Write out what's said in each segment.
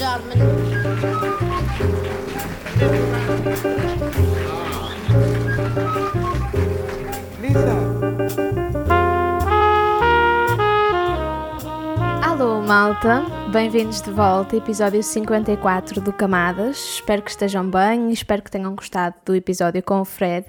German. Alô, malta! Bem-vindos de volta, episódio 54 do Camadas. Espero que estejam bem e espero que tenham gostado do episódio com o Fred.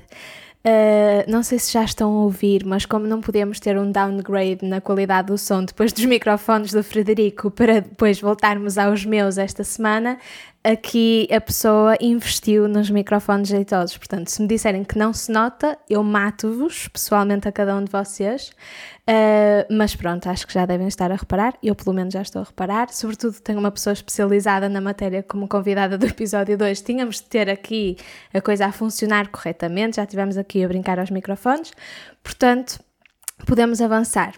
Uh, não sei se já estão a ouvir, mas como não podemos ter um downgrade na qualidade do som depois dos microfones do Frederico para depois voltarmos aos meus esta semana, aqui a pessoa investiu nos microfones jeitosos. Portanto, se me disserem que não se nota, eu mato-vos pessoalmente a cada um de vocês. Uh, mas pronto, acho que já devem estar a reparar. Eu, pelo menos, já estou a reparar. Sobretudo, tenho uma pessoa especializada na matéria como convidada do episódio 2. Tínhamos de ter aqui a coisa a funcionar corretamente. Já tivemos aqui a brincar aos microfones. Portanto, podemos avançar.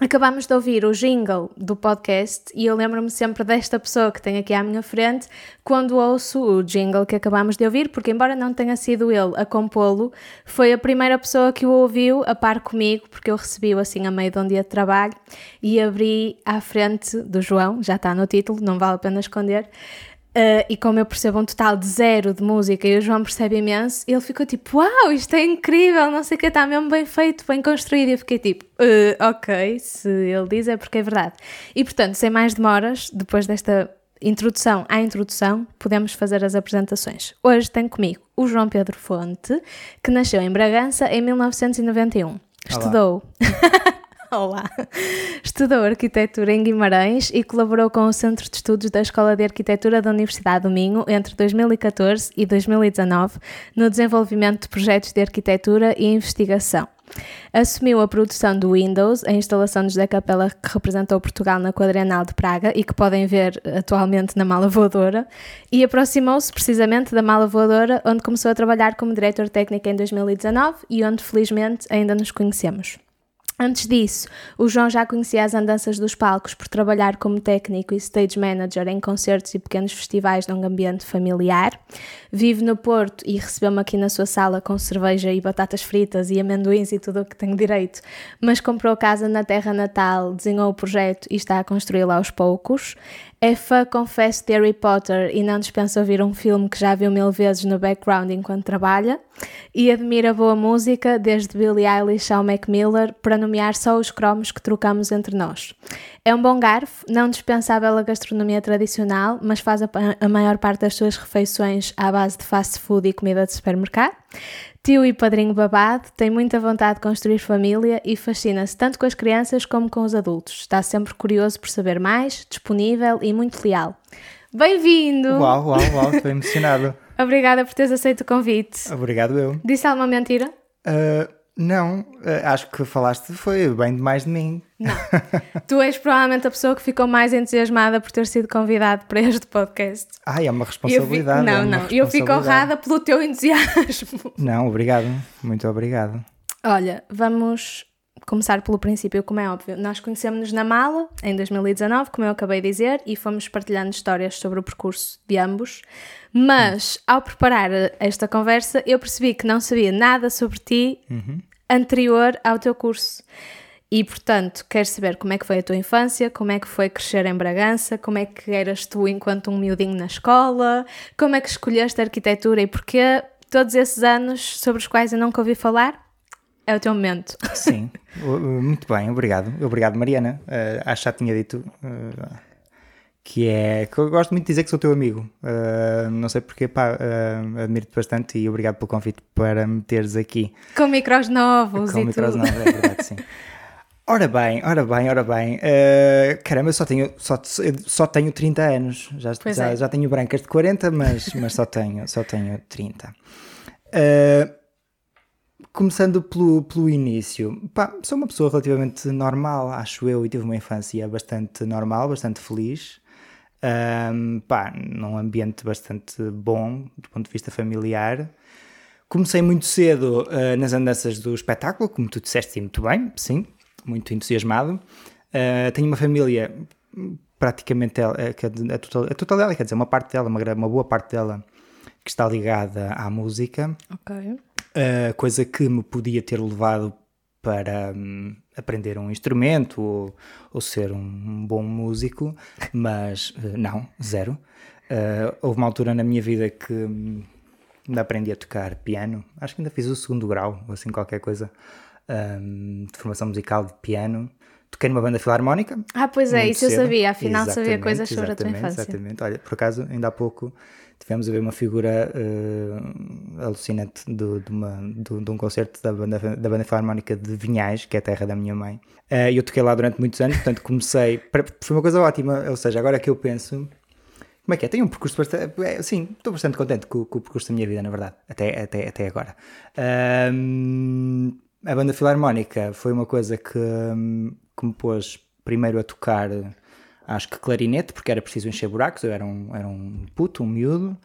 Acabámos de ouvir o jingle do podcast e eu lembro-me sempre desta pessoa que tem aqui à minha frente quando ouço o jingle que acabámos de ouvir, porque, embora não tenha sido ele a compô-lo, foi a primeira pessoa que o ouviu a par comigo, porque eu recebi-o assim a meio de um dia de trabalho e abri à frente do João, já está no título, não vale a pena esconder, Uh, e como eu percebo um total de zero de música e o João percebe imenso, ele ficou tipo, uau, isto é incrível, não sei o que, está mesmo bem feito, bem construído. E eu fiquei tipo, uh, ok, se ele diz é porque é verdade. E portanto, sem mais demoras, depois desta introdução à introdução, podemos fazer as apresentações. Hoje tenho comigo o João Pedro Fonte, que nasceu em Bragança em 1991. Olá. Estudou. Olá! Estudou arquitetura em Guimarães e colaborou com o Centro de Estudos da Escola de Arquitetura da Universidade do Minho entre 2014 e 2019 no desenvolvimento de projetos de arquitetura e investigação. Assumiu a produção do Windows, a instalação José Capela que representou Portugal na Quadrenal de Praga e que podem ver atualmente na Mala Voadora, e aproximou-se precisamente da Mala Voadora, onde começou a trabalhar como diretor técnico em 2019 e onde felizmente ainda nos conhecemos. Antes disso, o João já conhecia as andanças dos palcos por trabalhar como técnico e stage manager em concertos e pequenos festivais num ambiente familiar. Vive no Porto e recebeu-me aqui na sua sala com cerveja e batatas fritas e amendoins e tudo o que tenho direito, mas comprou casa na terra natal, desenhou o projeto e está a construí-lo aos poucos. É fã, confesso, de Harry Potter e não dispensa ouvir um filme que já viu mil vezes no background enquanto trabalha. E admira boa música, desde Billie Eilish ao Mac Miller, para nomear só os cromos que trocamos entre nós. É um bom garfo, não dispensa a gastronomia tradicional, mas faz a, a maior parte das suas refeições à base de fast food e comida de supermercado. Tio e padrinho babado, tem muita vontade de construir família e fascina-se tanto com as crianças como com os adultos. Está sempre curioso por saber mais, disponível e muito leal. Bem-vindo! Uau, uau, uau, estou emocionado. Obrigada por teres aceito o convite. Obrigado eu. Disse alguma mentira? Uh, não, uh, acho que falaste foi bem demais de mim. Não. tu és provavelmente a pessoa que ficou mais entusiasmada por ter sido convidado para este podcast. Ah, é uma responsabilidade. Fico, não, é não, eu fico honrada pelo teu entusiasmo. Não, obrigado, muito obrigado. Olha, vamos começar pelo princípio, como é óbvio. Nós conhecemos-nos na Mala em 2019, como eu acabei de dizer, e fomos partilhando histórias sobre o percurso de ambos. Mas, ao preparar esta conversa, eu percebi que não sabia nada sobre ti uhum. Anterior ao teu curso. E, portanto, quero saber como é que foi a tua infância, como é que foi crescer em Bragança, como é que eras tu enquanto um miudinho na escola, como é que escolheste a arquitetura e porquê todos esses anos sobre os quais eu nunca ouvi falar. É o teu momento. Sim, muito bem, obrigado. Obrigado, Mariana. Uh, acho que já tinha dito uh, que é. que eu gosto muito de dizer que sou teu amigo. Uh, não sei porquê, pá, admiro-te bastante e obrigado pelo convite para me teres aqui. Com micros novos Com e micros tudo. novos, é verdade, sim. Ora bem, ora bem, ora bem. Uh, caramba, eu só tenho, só, só tenho 30 anos. Já, já, é. já, tenho brancas de 40, mas, mas só, tenho, só tenho 30. Uh, começando pelo, pelo início, pá, sou uma pessoa relativamente normal, acho eu, e tive uma infância bastante normal, bastante feliz. Um, pá, num ambiente bastante bom do ponto de vista familiar. Comecei muito cedo uh, nas andanças do espetáculo, como tu disseste muito bem, sim, muito entusiasmado. Uh, tenho uma família, praticamente a, a, a, total, a totalidade, quer dizer, uma parte dela, uma, uma boa parte dela, que está ligada à música. Ok. Uh, coisa que me podia ter levado para um, aprender um instrumento ou, ou ser um, bom músico, mas uh, não, zero. Uh, houve uma altura na minha vida que um, ainda aprendi a tocar piano, acho que ainda fiz o segundo grau, ou assim qualquer coisa, um, de formação musical de piano. Toquei numa banda filarmónica. Ah, pois é, isso cedo. eu sabia, afinal sabia coisas sobre a tua infância. Exatamente, olha, por acaso, ainda há pouco tivemos a ver uma figura uh, alucinante do, de, uma, do, de, um concerto da banda, da banda Filarmónica de Vinhais, que é a terra da minha mãe. Uh, eu toquei lá durante muitos anos, portanto comecei. Foi uma coisa ótima, ou seja, agora que eu penso. Como é que é? Tenho um percurso bastante. É, sim, estou bastante contente com, com, o percurso da minha vida, na verdade, até, até, até agora. a banda Filarmónica foi uma coisa que, que me pôs primeiro a tocar acho que clarinete, porque era preciso encher buracos, eu era um, era um puto, um miúdo.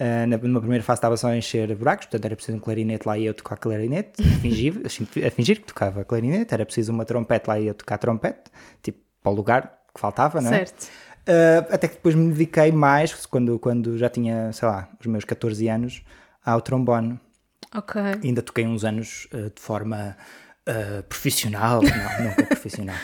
Uh, na, numa primeira fase estava só a encher buracos, portanto era preciso um clarinete lá e eu tocar clarinete, a fingir, a fingir que tocava clarinete, era preciso uma trompete lá e eu tocar trompete, tipo, para o lugar que faltava, não é? Certo. Uh, até que depois me dediquei mais, quando, quando já tinha, sei lá, os meus 14 anos, ao trombone. Ok. ainda toquei uns anos uh, de forma profissional, não, nunca profissional.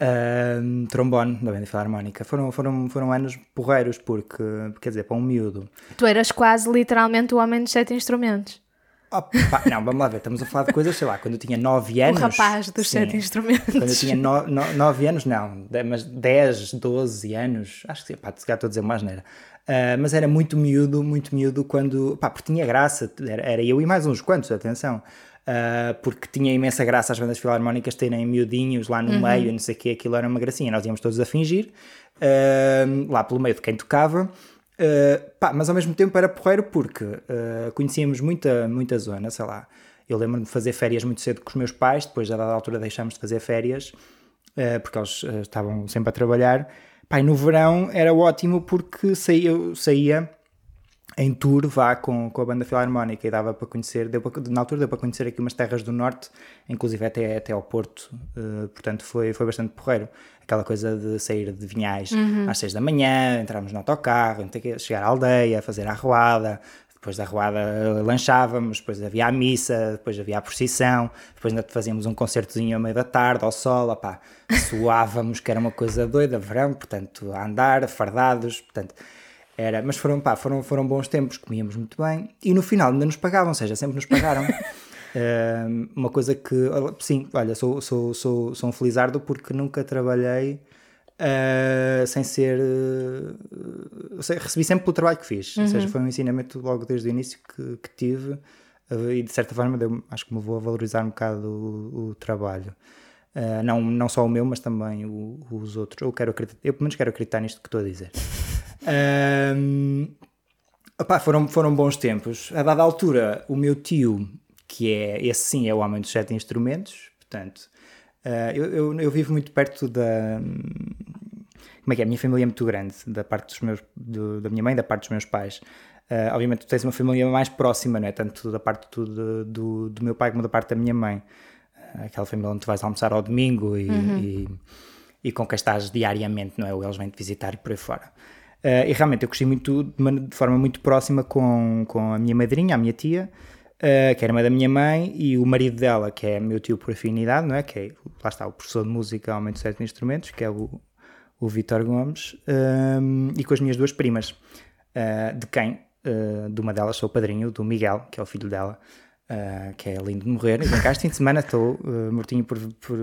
Uh, trombone da banda filarmónica. Foram, foram, foram anos porreiros, porque, quer dizer, para um miúdo. Tu eras quase literalmente o homem dos sete instrumentos. Não, vamos lá ver, estamos a falar de coisas, sei lá, quando eu tinha 9 anos. O rapaz dos sim, sete instrumentos. Quando eu tinha 9 anos, não, mas 10, 12 anos, acho que sim, pá, se calhar estou a dizer mais neira. Uh, mas era muito miúdo, muito miúdo quando, pá, porque tinha graça, era, era eu e mais uns quantos, atenção uh, porque tinha imensa graça as bandas filarmónicas terem miudinhos lá no uhum. meio e não sei o que, aquilo era uma gracinha. Nós íamos todos a fingir, uh, lá pelo meio de quem tocava. Uh, pá, mas ao mesmo tempo era porreiro porque conhecíamos muita, muita zona, sei lá. Eu lembro-me de fazer férias muito cedo com os meus pais, depois, a dada altura, deixámos de fazer férias, porque eles estavam sempre a trabalhar. No verão era ótimo porque saía, eu saía em tour vá com, com a banda filarmónica e dava para conhecer, deu para, na altura deu para conhecer aqui umas terras do norte, inclusive até, até ao Porto, uh, portanto foi, foi bastante porreiro. Aquela coisa de sair de Vinhais uhum. às seis da manhã, entrarmos no autocarro, chegar à aldeia, fazer a arruada, depois da arruada eh, lanchávamos, depois havia a missa, depois havia a procissão, depois ainda fazíamos um concertozinho à meia da tarde, ao sol, opá, suávamos, que era uma coisa doida, verão, portanto, a andar, fardados, portanto era, mas foram, pá, foram, foram bons tempos, comíamos muito bem e no final ainda nos pagavam, ou seja, sempre nos pagaram. uh, uma coisa que, sim, olha, sou, sou, sou, sou um felizardo porque nunca trabalhei uh, sem ser. Uh, recebi sempre pelo trabalho que fiz, uhum. ou seja, uhum. foi um ensinamento logo desde o início que, que tive e de certa forma deu, acho que me vou a valorizar um bocado o, o trabalho. Uh, não, não só o meu, mas também o, os outros. Eu quero acreditar, eu pelo menos quero acreditar nisto que estou a dizer. Um, opá, foram, foram bons tempos. A dada altura, o meu tio, que é esse sim, é o homem dos sete instrumentos, portanto, uh, eu, eu, eu, vivo muito perto da. Como é que é? A minha família é muito grande, da parte dos meus, do, da minha mãe, da parte dos meus pais. Uh, obviamente, tu tens uma família mais próxima, não é? Tanto da parte do, do, do meu pai como da parte da minha mãe. Uh, aquela família onde tu vais almoçar ao domingo e, uhum. e, e, com quem estás diariamente, não é? Eles vêm te visitar e por aí fora. Uh, e realmente eu cresci muito, de, uma, de, forma muito próxima com, com a minha madrinha, a minha tia, uh, que era mãe da minha mãe, e o marido dela, que é meu tio por afinidade, não é? Que é, lá está, o professor de música, aumento de sete instrumentos, que é o, o Vitor Gomes, ehm, e com as minhas duas primas, uh, de quem, de uma delas sou o padrinho, do Miguel, que é o filho dela, que é lindo de morrer. E bem cá este fim de semana estou mortinho por, por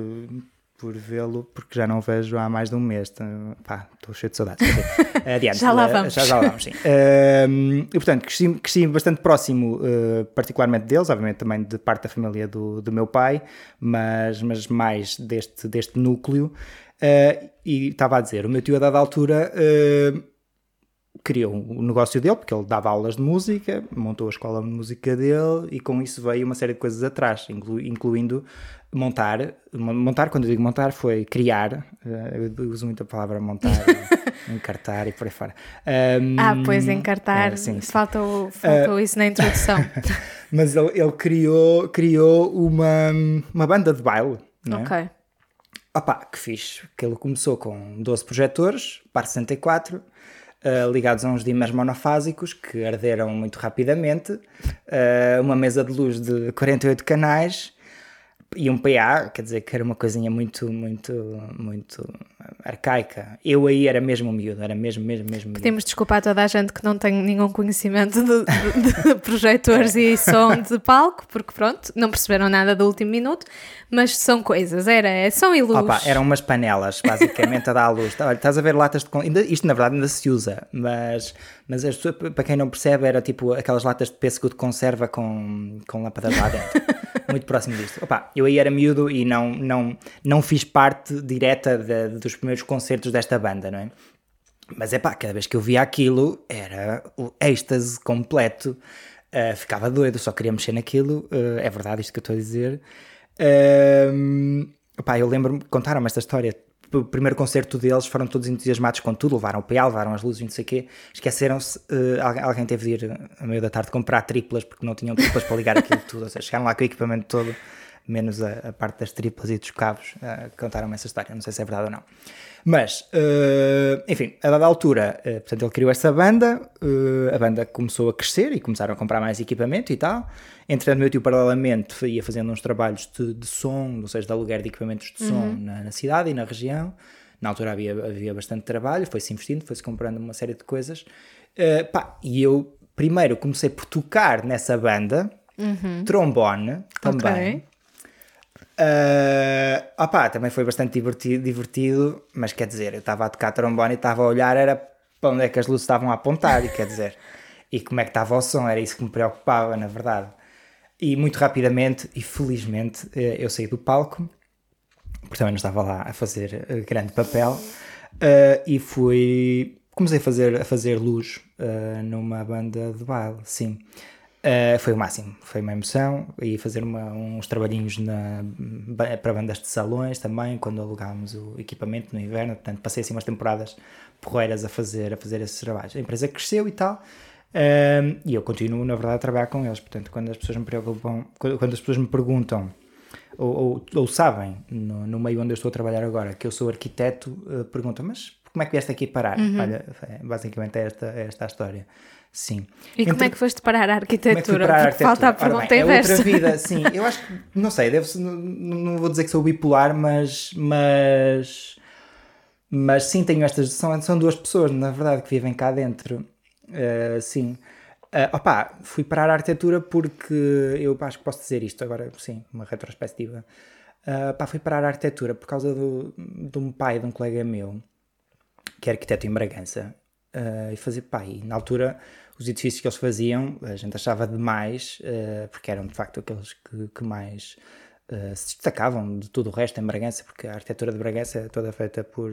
por vê-lo, porque já não vejo há mais de um mês. Então, pá, estou cheio de saudades. Adiante. já lá vamos. Já, já lá vamos, sim. Uh, e portanto, cresci, cresci bastante próximo, uh, particularmente deles, obviamente também de parte da família do, do meu pai, mas, mas mais deste, deste núcleo. Uh, e estava a dizer, o meu tio a dada altura criou o um negócio dele, porque ele dava aulas de música, montou a escola de música dele e com isso veio uma série de coisas atrás, inclu, incluindo montar, montar, quando eu digo montar, foi criar, eh, eu uso muito a palavra montar, encartar e por aí fora. Um, ah, pois, encartar, é, sim, sim. faltou, faltou uh, isso na introdução. mas ele, ele, criou, criou uma, uma banda de baile, não é? Ok. Opa, que fixe, que ele começou com 12 projetores, par 64, uh, ligados a uns dimers monofásicos que arderam muito rapidamente, uh, uma mesa de luz de 48 canais, e um PA, quer dizer que era uma coisinha muito, muito, muito arcaica. Eu aí era mesmo miúdo, era mesmo, mesmo, mesmo miúdo. Pedimos desculpa a toda a gente que não tem nenhum conhecimento de, de, de projetores e som de palco, porque pronto, não perceberam nada do último minuto, mas são coisas, era som e luz. Opa, eram umas panelas, basicamente, a dar à luz. Olha, estás a ver latas de... Ainda, isto, na verdade, ainda se usa, mas, mas para quem não percebe, era tipo aquelas latas de pêssego de conserva com, com lâmpadas lá dentro. muito próximo disto. Opa, eu aí era miúdo e não, não, não fiz parte direta de, dos primeiros concertos desta banda, não é? Mas é pá, cada vez que eu via aquilo era o êxtase completo. Uh, ficava doido, só queria mexer naquilo. Uh, é verdade isto que eu estou a dizer. Uh, pá, eu lembro-me, contaram-me esta história o primeiro concerto deles foram todos entusiasmados com tudo, levaram o PA, levaram as luzes e não sei o quê. Esqueceram-se, uh, alguém teve de ir a meio da tarde comprar triplas porque não tinham triplas para ligar aquilo tudo. Ou seja, chegaram lá com o equipamento todo, menos a, a parte das triplas e dos cabos. Uh, contaram-me essa história, não sei se é verdade ou não. Mas, uh, enfim, a dada altura, uh, portanto, ele criou essa banda, uh, a banda começou a crescer e começaram a comprar mais equipamento e tal. Entretanto, meu tio, paralelamente, ia fazendo uns trabalhos de, de som, ou seja, de aluguer de equipamentos de som uhum. na, na, cidade e na região. Na altura havia, havia bastante trabalho, foi-se investindo, foi-se comprando uma série de coisas. Pá, e eu, primeiro, comecei por tocar nessa banda, uhum. trombone também. Okay Uh, opá, também foi bastante divertido, divertido, mas quer dizer, eu estava a tocar trombone e estava a olhar, era para onde é que as luzes estavam a apontar, e quer dizer, e como é que estava o som, era isso que me preocupava, na verdade. E muito rapidamente e felizmente eh, eu saí do palco, porque também não estava lá a fazer eh, grande papel, uh, e fui. Comecei a fazer, a fazer luz uh, numa banda de baile, sim. Uh, foi o máximo, foi uma emoção e fazer uma, uns trabalhinhos na, para bandas de salões também, quando alugámos o equipamento no inverno, portanto passei assim umas temporadas porreiras a fazer, a fazer esses trabalhos. A empresa cresceu e tal, uh, e eu continuo na verdade a trabalhar com eles, portanto quando as pessoas me preocupam, quando as pessoas me perguntam ou, ou, ou sabem, no, no, meio onde eu estou a trabalhar agora, que eu sou arquiteto, uh, perguntam, mas como é que vieste aqui parar? Uhum. Olha, é, basicamente é esta, é esta a história. Sim. E como é que foste parar a arquitetura? Como é arquitetura? Falta a pergunta bem, inversa. É outra vida, sim. Eu acho que, não sei, deve não, não vou dizer que sou bipolar, mas, mas, mas sim, tenho estas, são, são duas pessoas, na verdade, que vivem cá dentro. Uh, sim. Uh, opa, fui parar a arquitetura porque eu acho que posso dizer isto agora, sim, uma retrospectiva. Uh, pá, fui parar a arquitetura por causa do, de um pai de um colega meu, que é arquiteto em Bragança, uh, e fazer, pá, e na altura os edifícios que eles faziam a gente achava demais, uh, porque eram de facto aqueles que, que mais uh, se destacavam de todo o resto em Bragança, porque a arquitetura de Bragança é toda feita por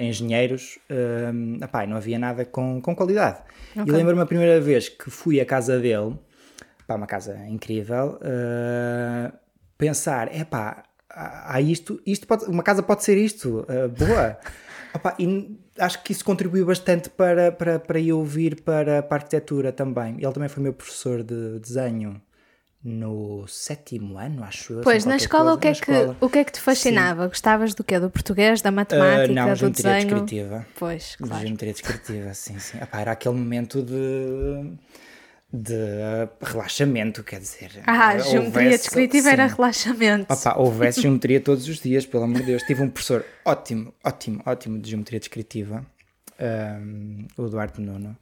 engenheiros, uh, epá, não havia nada com, com qualidade. Okay. E lembro-me a primeira vez que fui à casa dele, pá, uma casa incrível, pensar, é pá, há isto, isto pode, uma casa pode ser isto, boa. Opa, e acho que isso contribuiu bastante para, para, para eu vir para, para a arquitetura também. Ele também foi meu professor de desenho no sétimo ano, acho eu. Pois, na escola, o que, é que, o que é que te fascinava? Sim. Gostavas do quê? Do português, da matemática, uh, não, do desenho? descritiva. Pois, claro. Geometria descritiva, sim, sim. Epá, era aquele momento de de relaxamento, quer dizer. Ah, houvesse, geometria descritiva sim. era relaxamento. Opa, houvesse geometria todos os dias, pelo amor de Deus. Tive um professor ótimo, ótimo, ótimo de geometria descritiva, um, o Eduardo Nuno,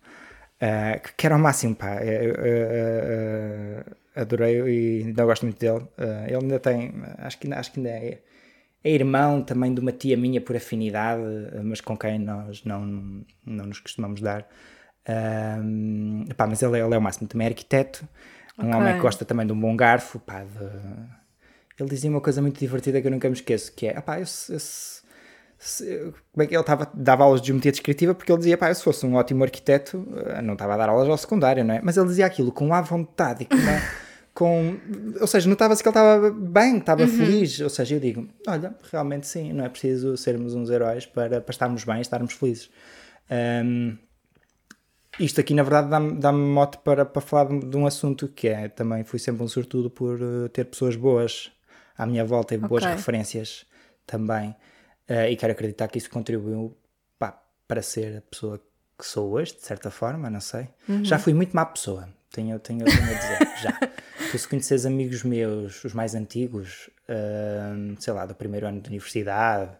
uh, que era o máximo, pá. Eu, uh, adorei e ainda gosto muito dele. Uh, ele ainda tem, acho que, acho que ainda é, é irmão também de uma tia minha por afinidade, mas com quem nós não, não nos costumamos dar. Um, pá, mas ele, é, ele, é o máximo, também é arquiteto, um okay. homem que gosta também de um bom garfo. Pá, de... Ele dizia uma coisa muito divertida que eu nunca me esqueço, que é, pá, esse, esse, se, como é que ele tava, dava aulas de geometria descritiva porque ele dizia, pá, se fosse um ótimo arquiteto, eh, não estava a dar aulas ao secundário, não é? Mas ele dizia aquilo com a vontade e com, uma, com ou seja, notava-se que ele estava bem, estava uhum. feliz, ou seja, eu digo, olha, realmente sim, não é preciso sermos uns heróis para, para estarmos bem, estarmos felizes. Um, isto aqui, na verdade, dá-me dá mote para, para falar de um assunto que é também fui sempre um sortudo por uh, ter pessoas boas à minha volta e okay. boas referências também. Uh, e quero acreditar que isso contribuiu pá, para ser a pessoa que sou hoje, de certa forma, não sei. Uhum. Já fui muito má pessoa, tenho, tenho, tenho a dizer, já. tu se conheces amigos meus, os mais antigos, uh, sei lá, do primeiro ano de universidade,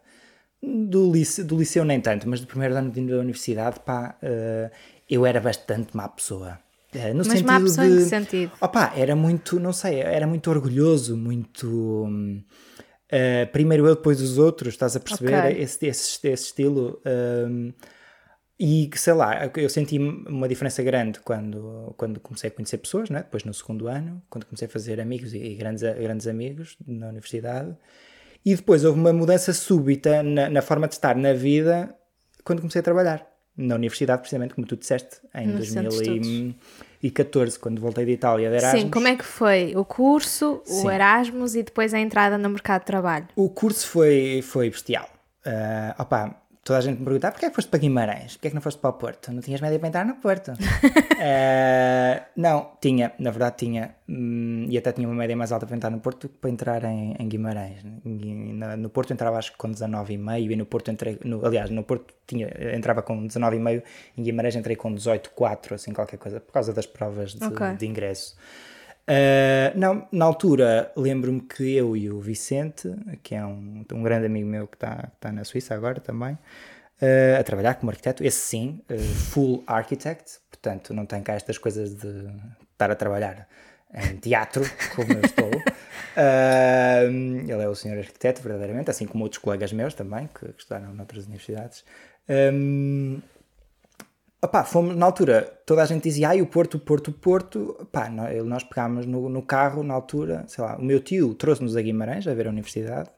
do liceu, do liceu nem tanto, mas do primeiro ano da universidade, pá, uh, eu era bastante má pessoa. Uh, no mas sentido má pessoa de, em que sentido? Opa, era muito, não sei, era muito orgulhoso, muito... Uh, primeiro eu, depois os outros, estás a perceber? Okay. Esse, esse, esse estilo... Uh, e sei lá, eu senti uma diferença grande quando, quando comecei a conhecer pessoas, né? depois no segundo ano, quando comecei a fazer amigos e grandes, grandes amigos na universidade. E depois houve uma mudança súbita na, na forma de estar na vida quando comecei a trabalhar. Na universidade, precisamente, como tu disseste, em no 2014, quando voltei de Itália de Erasmus. Sim, como é que foi o curso, o Sim. Erasmus e depois a entrada no mercado de trabalho? O curso foi, foi bestial. Uh, opa, toda a gente me pergunta, ah, porquê é que foste para Guimarães? Porquê é que não foste para o Porto? Não tinhas média para entrar no Porto? uh, não, tinha, na verdade tinha, hum, e até tinha uma média mais alta para entrar no Porto do que para entrar em, em Guimarães. No Porto entrava acho que com 19,5 e no Porto entrei, no, aliás, no Porto tinha, entrava com 19,5, em Guimarães entrei com 18,4, assim qualquer coisa, por causa das provas de, okay. de ingresso. Uh, não, na altura lembro-me que eu e o Vicente, que é um, um grande amigo meu que está tá na Suíça agora também, uh, a trabalhar como arquiteto, esse sim, uh, full architect, portanto não tem cá estas coisas de estar a trabalhar em teatro, como eu estou. ele é o senhor arquiteto, verdadeiramente, assim como outros colegas meus também, que, que estudaram noutras universidades. Opa, fomos, na altura, toda a gente dizia, ai, o Porto, o Porto, o Porto. Opá, nós pegámos no, no carro, na altura, sei lá, o meu tio trouxe-nos a Guimarães a ver a universidade.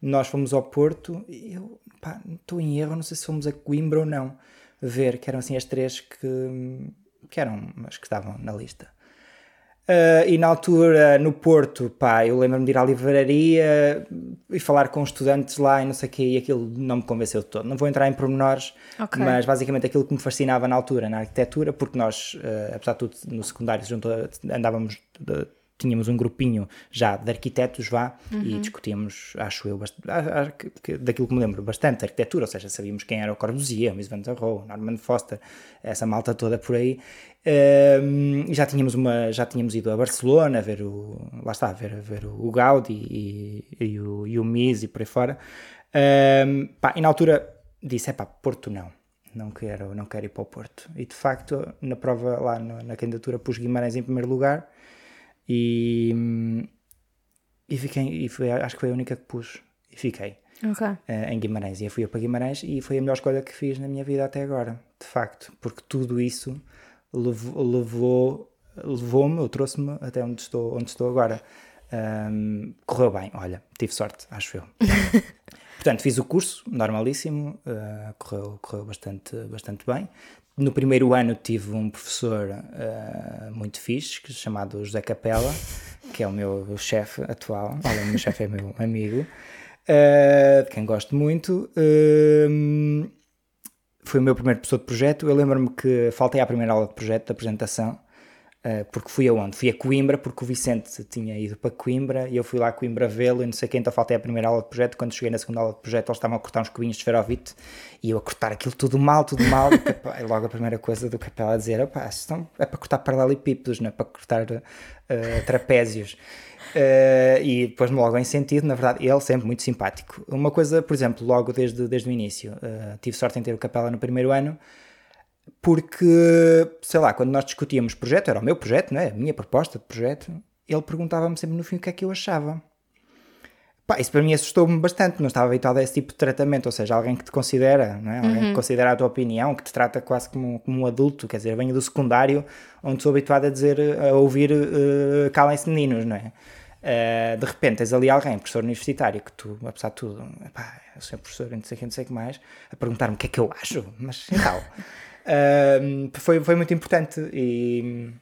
Nós fomos ao Porto e eu, pá, estou em erro, não sei se fomos a Coimbra ou não, ver, que eram assim as três que, que eram as que estavam na lista. Uh, e na altura, no Porto, pá, eu lembro-me de ir à livraria e falar com estudantes lá e não sei o quê, e aquilo não me convenceu de todo. Não vou entrar em pormenores, okay. mas basicamente aquilo que me fascinava na altura, na arquitetura, porque nós, uh, apesar de tudo, no secundário junto, andávamos de, tínhamos um grupinho já de arquitetos vá uhum. e discutíamos, acho eu, daquilo que me lembro, bastante arquitetura, ou seja, sabíamos quem era o Corbusier, o Mies van der Rohe, Norman Foster, essa malta toda por aí. Um, já tínhamos uma, já tínhamos ido a Barcelona a ver o, lá está, a ver, a ver o Gaudi e, e, o, e o Mies e por aí fora. Um, pá, e na altura disse, é pá, Porto não não quero, não quero ir para o Porto. E de facto, na prova lá na, na candidatura pus Guimarães em primeiro lugar e, e fiquei, e foi, acho que foi a única que pus e fiquei okay. uh, em Guimarães. E eu fui para Guimarães e foi a melhor escolha que fiz na minha vida até agora, de facto, porque tudo isso levou, levou levou-me, ou trouxe-me até onde estou, onde estou agora. Um, correu bem, olha, tive sorte, acho eu. Portanto, fiz o curso, normalíssimo, uh, correu, correu bastante, bastante bem. No primeiro ano tive um professor uh, muito fixe, chamado José Capela, que é o meu chefe atual, olha, o meu chefe é meu amigo, uh, de quem gosto muito. Uh, foi o meu primeiro professor de projeto. Eu lembro-me que faltei à primeira aula de projeto, de apresentação, porque fui aonde? Fui a Coimbra, porque o Vicente tinha ido para Coimbra e eu fui lá a Coimbra vê-lo e não sei quem, então faltei a primeira aula de projeto. Quando cheguei na segunda aula de projeto, eles estavam a cortar uns cubinhos de esferovite e eu a cortar aquilo tudo mal, tudo mal. e, pá, logo a primeira coisa do capela a dizer: opá, estão, é para cortar paralelepípedos, não é para cortar uh, trapézios. Uh, e depois logo em sentido, na verdade, ele sempre muito simpático. Uma coisa, por exemplo, logo desde, desde o início, tive sorte em ter o capela no primeiro ano porque, sei lá, quando nós discutíamos projeto, era o meu projeto, não é? a minha proposta de projeto, ele perguntava-me sempre no fim o que é que eu achava. Pá, isso para mim assustou-me bastante, não estava habituado a esse tipo de tratamento, ou seja, alguém que te considera, não é? alguém uhum. que considera a tua opinião, que te trata quase como, como um adulto, quer dizer, venho do secundário, onde sou habituado a dizer, a ouvir uh, calem-se meninos, não é? Uh, de repente tens ali alguém, professor universitário, que tu, apesar de tudo, pá, eu sou professor, não sei o que, não sei o que mais, a perguntar-me o que é que eu acho, mas então... Um, foi, foi muito importante e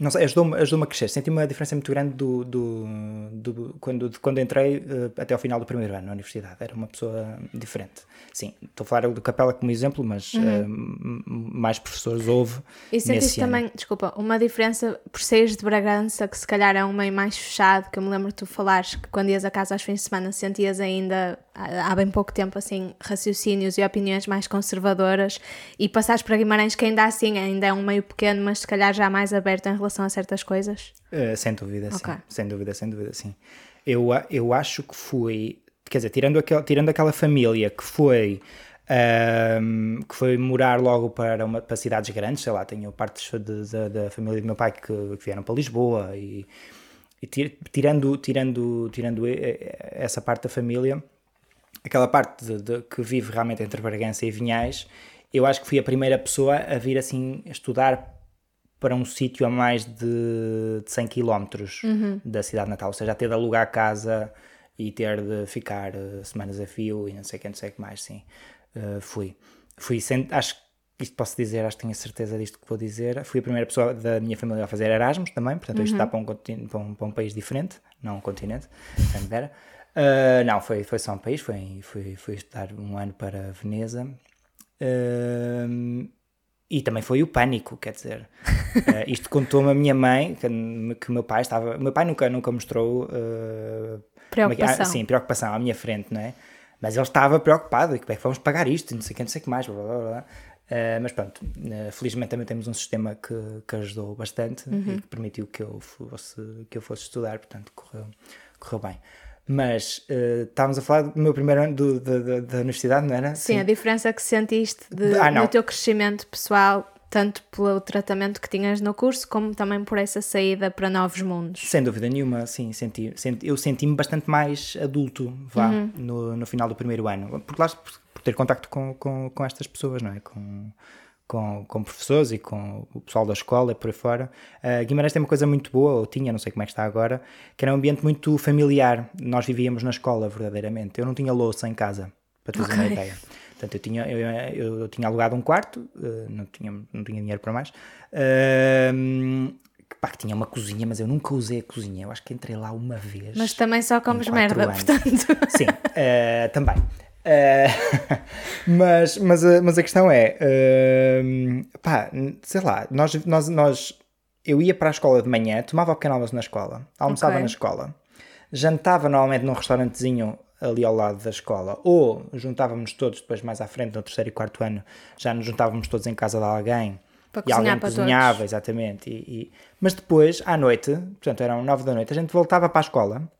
não sei, ajudou-me ajudou a crescer. Senti uma diferença muito grande do, do, do quando, de quando entrei uh, até ao final do primeiro ano na universidade. Era uma pessoa diferente. Sim, estou a falar do Capela como exemplo, mas uhum. uh, mais professores houve. E sentiste também, desculpa, uma diferença por seres de Bragança, que se calhar é um meio mais fechado, que eu me lembro de tu falares que quando ias a casa aos fins de semana sentias ainda há bem pouco tempo, assim, raciocínios e opiniões mais conservadoras e passares para Guimarães, que ainda assim ainda é um meio pequeno, mas se calhar já mais aberto em relação a certas coisas? Uh, sem dúvida, okay. sim. Sem dúvida, sem dúvida, sim. Eu, eu acho que fui, quer dizer, tirando, aquel, tirando aquela família que foi um, que foi morar logo para, uma, para cidades grandes, sei lá, tenho partes da família do meu pai que, que, vieram para Lisboa e, e tirando, tirando, tirando essa parte da família, aquela parte de, de, que vive realmente entre Bragança e Vinhais, eu acho que fui a primeira pessoa a vir assim estudar para um sítio a mais de, de 100 km uhum. da cidade natal, ou seja, a ter de alugar casa e ter de ficar uh, semanas a fio e não sei o que, não sei que mais, sim uh, fui. Fui, sem, acho que isto posso dizer, acho que tenho a certeza disto que vou dizer. Fui a primeira pessoa da minha família a fazer Erasmus também, portanto, uhum. isto está para um, para, um, para um país diferente, não um continente, Canberra. Uh, não, foi, foi só um país, foi, fui, fui estudar um ano para Veneza. Uh, e também foi o pânico, quer dizer, uh, isto contou-me a minha mãe, que, que o meu pai estava, meu pai nunca, nunca mostrou uh, preocupação. sim, preocupação à minha frente, não é? Mas ele estava preocupado, e como é que vamos pagar isto, não sei o que, não sei o que mais, blá, blá, blá. Uh, mas pronto, uh, felizmente também temos um sistema que, que ajudou bastante uhum. e que permitiu que eu fosse, que eu fosse estudar, portanto correu, correu bem. Mas uh, estávamos a falar do meu primeiro ano do, da, da, da universidade, não era? Sim, Sim, a diferença que sentiste de, ah, no teu crescimento pessoal tanto pelo tratamento que tinhas no curso, como também por essa saída para novos mundos. Sem dúvida nenhuma, sim, senti, senti eu senti-me bastante mais adulto, vá, uhum. no, no final do primeiro ano, por, lá, por ter contacto com, com, com estas pessoas, não é? Com, com, com professores e com o pessoal da escola e por aí fora. Uh, Guimarães tem uma coisa muito boa, ou tinha, não sei como é que está agora, que era um ambiente muito familiar. Nós vivíamos na escola, verdadeiramente. Eu não tinha louça em casa, para teres okay. uma ideia. Portanto, eu tinha, eu, eu, eu tinha alugado um quarto, uh, não, tinha, não tinha dinheiro para mais. Uh, pá, que tinha uma cozinha, mas eu nunca usei a cozinha. Eu acho que entrei lá uma vez. Mas também só comes merda, anos. portanto. Sim, uh, também. Uh, mas, mas, a, mas a questão é, uh, pá, sei lá, nós, nós, nós, eu ia para a escola de manhã, tomava o pequeno almoço na escola, almoçava okay. na escola, jantava normalmente num restaurantezinho ali ao lado da escola, ou juntávamos todos depois mais à frente, no terceiro e quarto ano, já nos juntávamos todos em casa de alguém. Para e alguém cozinhava, todos. exatamente. E, e, Mas depois, à noite, portanto eram nove da noite, a gente voltava para a escola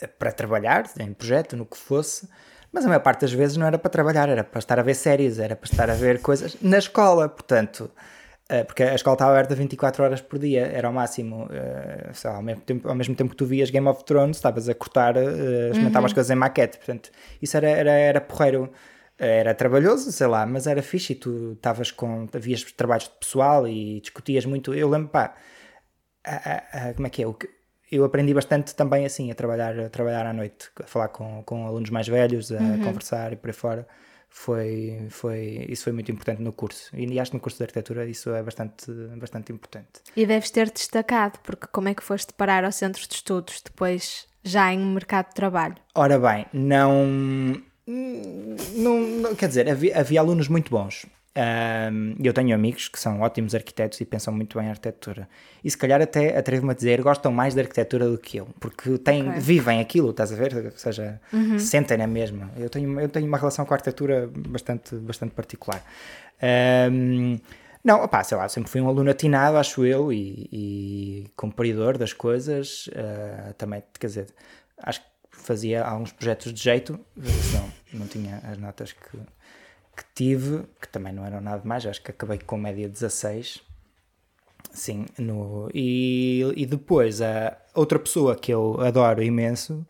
eh, para trabalhar, em projeto, no que fosse, mas a maior parte das vezes não era para trabalhar, era para estar a ver séries, era para estar a ver coisas na escola, portanto eh, porque a escola estava aberta 24 horas por dia, era o máximo. Uh, sei lá, ao, mesmo tempo, ao mesmo tempo que tu vias Game of Thrones, estavas a cortar, experimentavas uhum. as coisas em maquete. Portanto, isso era, era, era porreiro. Era trabalhoso, sei lá, mas era fixe e tu estavas com. havias trabalhos de pessoal e discutias muito. Eu lembro, pá, a, a, a, como é que é? O, eu aprendi bastante também assim, a trabalhar, a trabalhar à noite, a falar com, com alunos mais velhos, a uhum. conversar e por aí fora foi, foi, isso foi muito importante no curso. E acho que no curso de arquitetura isso é bastante, bastante importante. E deves ter destacado, porque como é que foste parar ao centro de estudos depois, já em mercado de trabalho? Ora bem, não. não, não quer dizer, havia, havia alunos muito bons. Um, eu tenho amigos que são ótimos arquitetos e pensam muito bem em arquitetura. E se calhar até atrevo-me a dizer, gostam mais de arquitetura do que eu, porque têm, okay. vivem aquilo, estás a ver? Ou seja, uhum. sentem na mesma. Eu tenho, eu tenho uma relação com a arquitetura bastante, bastante particular. Um, não, opá, sei lá, sempre fui um aluno atinado, acho eu, e, e cumpridor das coisas. Uh, também, quer dizer, acho que fazia alguns projetos de jeito, não, não tinha as notas que que tive, que também não eram nada mais, acho que acabei com média 16. Sim, no, e, e depois a outra pessoa que eu adoro imenso,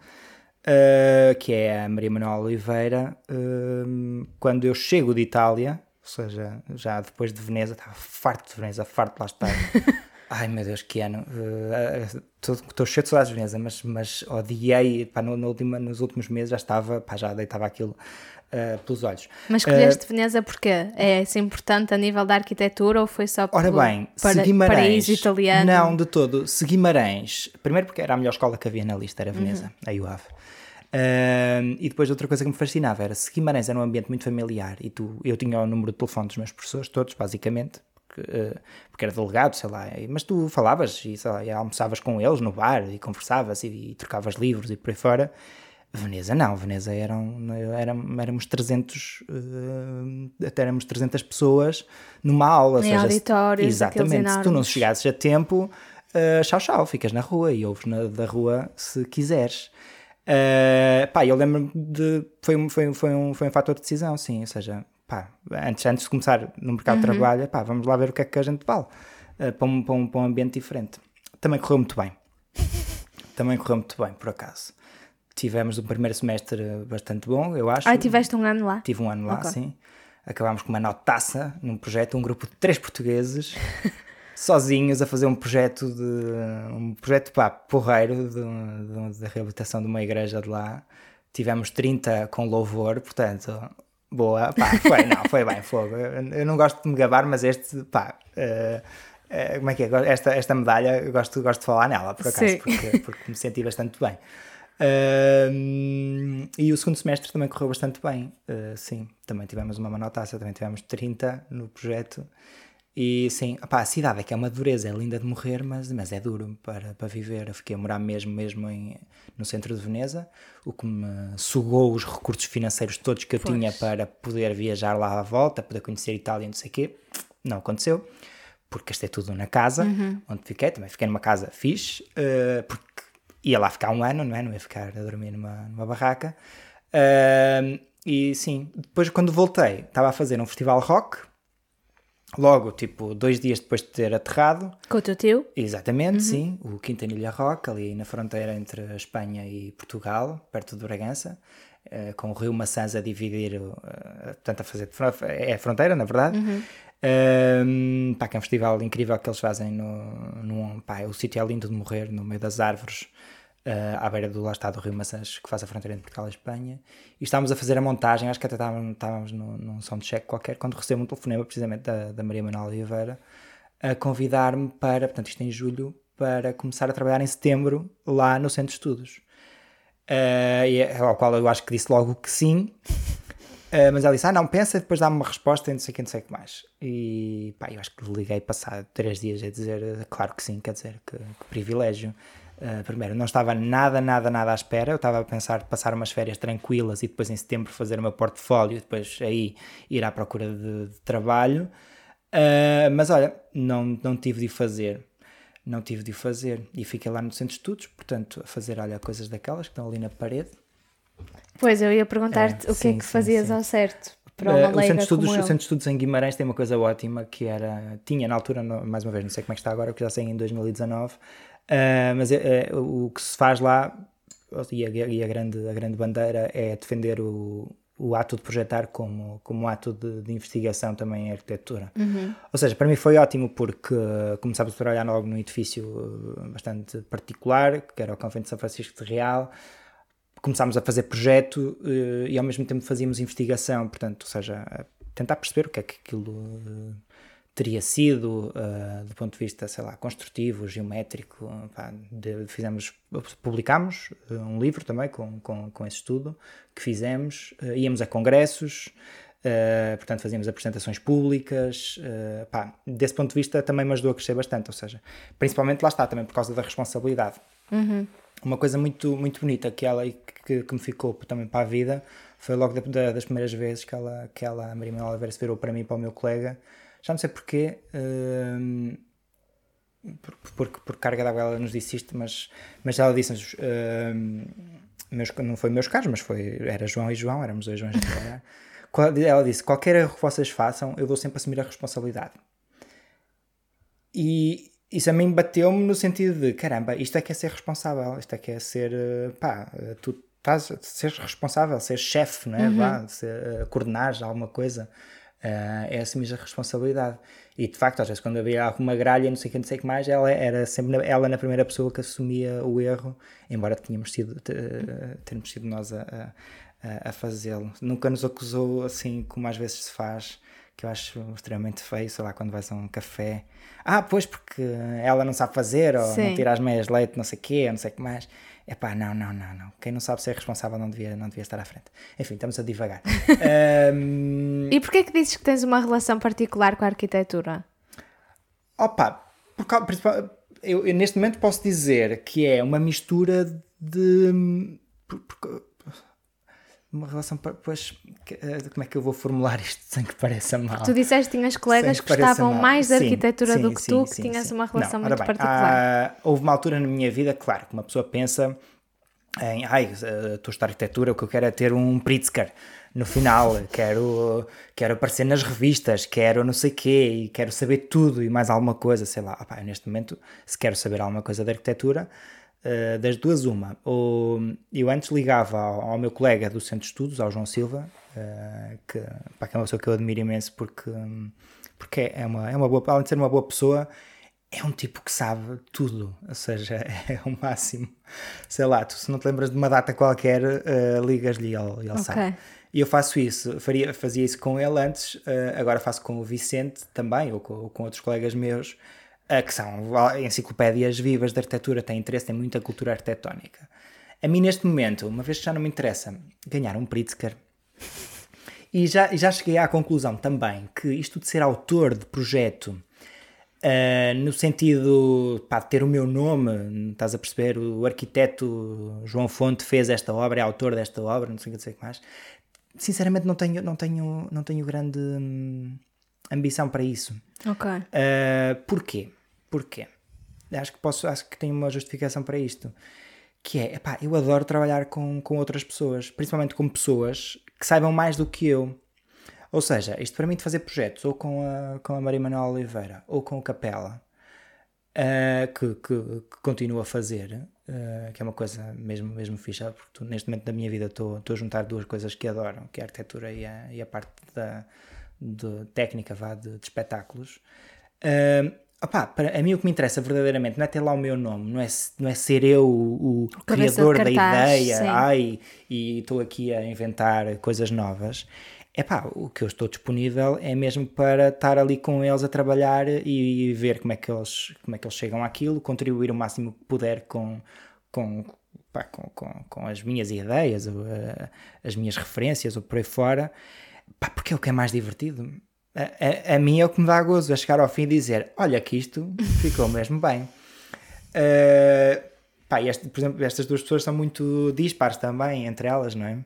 uh, que é a Maria Manuel Oliveira, uh, quando eu chego de Itália, ou seja, já depois de Veneza, estava farto de Veneza, farto de lá estar. Ai meu Deus, que ano! Estou uh, cheio de saudades de Veneza, mas, mas odiei, pá, no, no último, nos últimos meses já estava, pá, já deitava aquilo uh, pelos olhos. Mas escolheste uh, Veneza porquê? É isso importante a nível da arquitetura ou foi só ora bem, para, Guimarães, paraíso italiano? Não, de todo. Se Guimarães, primeiro porque era a melhor escola que havia na lista, era Veneza, uhum. a UAV. Uh, e depois outra coisa que me fascinava era se Guimarães era um ambiente muito familiar e tu, eu tinha o número de telefone dos meus professores, todos basicamente, porque, porque era delegado, sei lá, mas tu falavas e, lá, e almoçavas com eles no bar e conversavas e, e trocavas livros e por aí fora Veneza não, Veneza eram, eram éramos 300, uh, até éramos 300 pessoas numa aula. Em seja, auditórios, Exatamente, se tu não chegasses a tempo, uh, tchau tchau, ficas na rua e ouves na, da rua se quiseres. Uh, pá, eu lembro de. Foi, foi, foi, um, foi um fator de decisão, sim. Ou seja, pá, antes, antes de começar no mercado uhum. de trabalho, pá, vamos lá ver o que é que a gente vale uh, para, um, para, um, para um ambiente diferente. Também correu muito bem. Também correu muito bem, por acaso. Tivemos o primeiro semestre bastante bom, eu acho. Ah, tiveste um ano lá? Tive um ano lá, okay. sim. Acabámos com uma notaça num projeto, um grupo de três portugueses, sozinhos, a fazer um projeto de. um projeto pá, porreiro da reabilitação de uma igreja de lá. Tivemos 30 com louvor, portanto, boa, pá, foi, não, foi bem, fogo. Eu não gosto de me gabar, mas este, pá. Uh, como é que é? Esta, esta medalha, eu gosto, gosto de falar nela, por acaso, porque, porque me senti bastante bem. Uh, e o segundo semestre também correu bastante bem, uh, sim. Também tivemos uma manotaça, também tivemos 30 no projeto. E sim, opá, a cidade é que é uma dureza, é linda de morrer, mas, mas é duro para, para viver. Eu fiquei a morar mesmo, mesmo em, no centro de Veneza, o que me sugou os recursos financeiros todos que eu pois. tinha para poder viajar lá à volta, poder conhecer Itália e não sei o quê. Não aconteceu, porque gastei tudo na casa uhum. onde fiquei. Também fiquei numa casa fixe, uh, porque ia lá ficar um ano, não é? Não ia ficar a dormir numa, numa barraca. Uh, e sim, depois quando voltei, estava a fazer um festival rock. Logo, tipo, dois dias depois de ter aterrado. Com o teu tio? Exatamente, uhum. sim. O Quintanilha Rock, ali na fronteira entre a Espanha e Portugal, perto de Bragança. Uh, com o rio Maçãs a dividir, uh, portanto, a fazer. É a fronteira, na verdade. Uhum. Um, pá, que é um festival incrível que eles fazem no, no pá, o sítio é lindo de morrer no meio das árvores uh, à beira do lá está do Rio Maçãs que faz a fronteira entre Portugal e Espanha. E estávamos a fazer a montagem, acho que até estávamos, estávamos num, num soundcheck qualquer quando recebo um telefonema precisamente da, da Maria Manuel Oliveira a convidar-me para, portanto isto em julho para começar a trabalhar em setembro lá no Centro de Estudos. Uh, é, ao qual eu acho que disse logo que sim Uh, mas ela disse: Ah, não, pensa, depois dá-me uma resposta e não sei o que, não sei o que mais. E pá, eu acho que liguei passado três dias a dizer: eh, Claro que sim, quer dizer, que, que privilégio. Uh, primeiro, não estava nada, nada, nada à espera. Eu estava a pensar passar umas férias tranquilas e depois em setembro fazer o meu portfólio e depois aí ir à procura de, de trabalho. Uh, mas olha, não, não tive de fazer. Não tive de fazer. E fiquei lá no centro de estudos, portanto, a fazer, olha, coisas daquelas que estão ali na parede Pois, eu ia perguntar-te é, o que é que fazias sim. ao certo. Para uma uh, o, centro estudos, o Centro de Estudos em Guimarães tem uma coisa ótima que era, tinha na altura, mais uma vez, não sei como é que está agora, porque já sei em 2019, uh, mas é, é, o que se faz lá, e, a, e a, grande, a grande bandeira, é defender o, o ato de projetar como, como ato de, de investigação também em arquitetura. Uhum. Ou seja, para mim foi ótimo porque começámos a trabalhar logo num edifício bastante particular, que era o Convento de São Francisco de Real, começámos a fazer projeto uh, e ao mesmo tempo fazíamos investigação, portanto, ou seja, tentar perceber o que é que aquilo uh, teria sido uh, do ponto de vista, sei lá, construtivo, geométrico. Pá, de, fizemos, publicámos um livro também com, com, com esse estudo que fizemos, íamos a congressos. portanto, fazíamos apresentações públicas. Pá, desse ponto de vista, também me ajudou a crescer bastante. Ou seja, principalmente lá está, também por causa da responsabilidade. Uhum uma coisa muito, muito bonita que ela que, que me ficou também para a vida foi logo da, das primeiras vezes que ela, que ela, a Maria Oliveira, se virou para mim e para o meu colega. Já não sei porquê, hum, por, por, por, carga d'água ela nos disse isto, mas, mas ela disse-nos, hum, meus, não foi meus caros, mas foi, era João e João, éramos dois Joões a Ela disse: qualquer erro que vocês façam, eu vou sempre assumir a responsabilidade. E, isso a mim bateu-me no sentido de caramba, isto é que é ser responsável, isto é que é ser eh, pá, eh, tu estás a ser responsável, ser chefe, não é? Uhum. Vá, ser, uh, coordenares alguma coisa, uh, é assumir a responsabilidade. E de facto, às vezes, quando havia alguma gralha, não sei o que, não sei que mais, ela era sempre ela na primeira pessoa que assumia o erro, embora tínhamos sido, termos sido nós a, a, a fazê-lo. Nunca nos acusou assim como às vezes se faz que eu acho extremamente feio, sei lá, quando vais a um café. Ah, pois porque ela não sabe fazer, ou Sim. não tira as meias de leite, não sei o quê, não sei o que mais. É pá, não, não, não, não. Quem não sabe ser responsável não devia, não devia estar à frente. Enfim, estamos a divagar. um... E porquê que dizes que tens uma relação particular com a arquitetura? Opa, porque, eu, eu, neste momento posso dizer que é uma mistura de. Uma relação, pois, eh, como é que eu vou formular isto sem que pareça mal? Tu disseste que tinhas colegas que, que gostavam mais da arquitetura sim, do que sim, tu, sim, que tinhas uma relação Não, muito bem, particular. Há, houve uma altura na minha vida, claro, que uma pessoa pensa em, ai, eh, estou a estudar arquitetura, o que eu quero é ter um Pritzker no final, quero, quero aparecer nas revistas, quero não sei quê, e quero saber tudo e mais alguma coisa, sei lá. Neste momento, se quero saber alguma coisa de arquitetura, uh, das duas, uma. Ou, eu antes ligava ao, ao, meu colega do Centro de Estudos, ao João Silva, uh, que, pá, que é uma pessoa que eu admiro imenso porque, porque é, uma, é uma boa, além de ser uma boa pessoa, é um tipo que sabe tudo, ou seja, é o máximo. Sei lá, tu se não te lembras de uma data qualquer, uh, ligas-lhe e ele, ele okay. sabe. E eu faço isso, faria, fazia isso com ele antes, agora faço com o Vicente também, ou com, ou com outros colegas meus, que são enciclopédias vivas de arquitetura, têm interesse, têm muita cultura arquitetónica. A mim, neste momento, uma vez que já não me interessa ganhar um Pritzker, e já, já cheguei à conclusão também que isto de ser autor de projeto Uh, no sentido pá, de ter o meu nome, estás a perceber? O arquiteto João Fonte fez esta obra, é autor desta obra, não sei o que mais. Sinceramente, não tenho, não tenho, não tenho grande hum, ambição para isso. Ok. Uh, porquê? Porquê? Acho que, posso, acho que tenho uma justificação para isto. Que é, epá, eu adoro trabalhar com, com outras pessoas, principalmente com pessoas que saibam mais do que eu ou seja, isto para mim de fazer projetos, ou com a, com a Maria Manuela Oliveira, ou com o Capela, uh, que, que, que continuo a fazer, uh, que é uma coisa mesmo, mesmo fixa, porque tu, neste momento da minha vida estou a juntar duas coisas que adoro, que é a arquitetura e a, e a parte da de técnica vá, de, de espetáculos. Uh, Opa, para, a mim o que me interessa verdadeiramente não é ter lá o meu nome, não é, não é ser eu o, o criador da ideia, ai, e estou aqui a inventar coisas novas. É pá, o que eu estou disponível é mesmo para estar ali com eles a trabalhar e, ver como é que eles, como é que eles chegam àquilo, contribuir o máximo que puder com, com, pá, com, com, com, as minhas ideias, ou, uh, as minhas referências, ou por aí fora, pá, porque é o que é mais divertido. A, a, a mim é o que me dá gozo, a chegar ao fim e dizer: Olha, que isto ficou mesmo bem. Uh, pá, este, por exemplo, estas duas pessoas são muito dispares também entre elas, não é?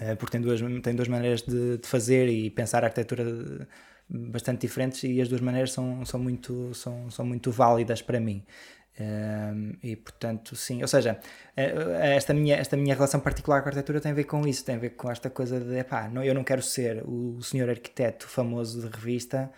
Eh, porque tem duas, tem duas maneiras de, de, fazer e pensar a arquitetura bastante diferentes e as duas maneiras são, são, muito, são, são muito válidas para mim. Um, e portanto, sim, ou seja, eh, esta minha, esta minha relação particular com a arquitetura tem a ver com isso, tem a ver com esta coisa de epá, não, eu não quero ser o senhor arquiteto famoso de revista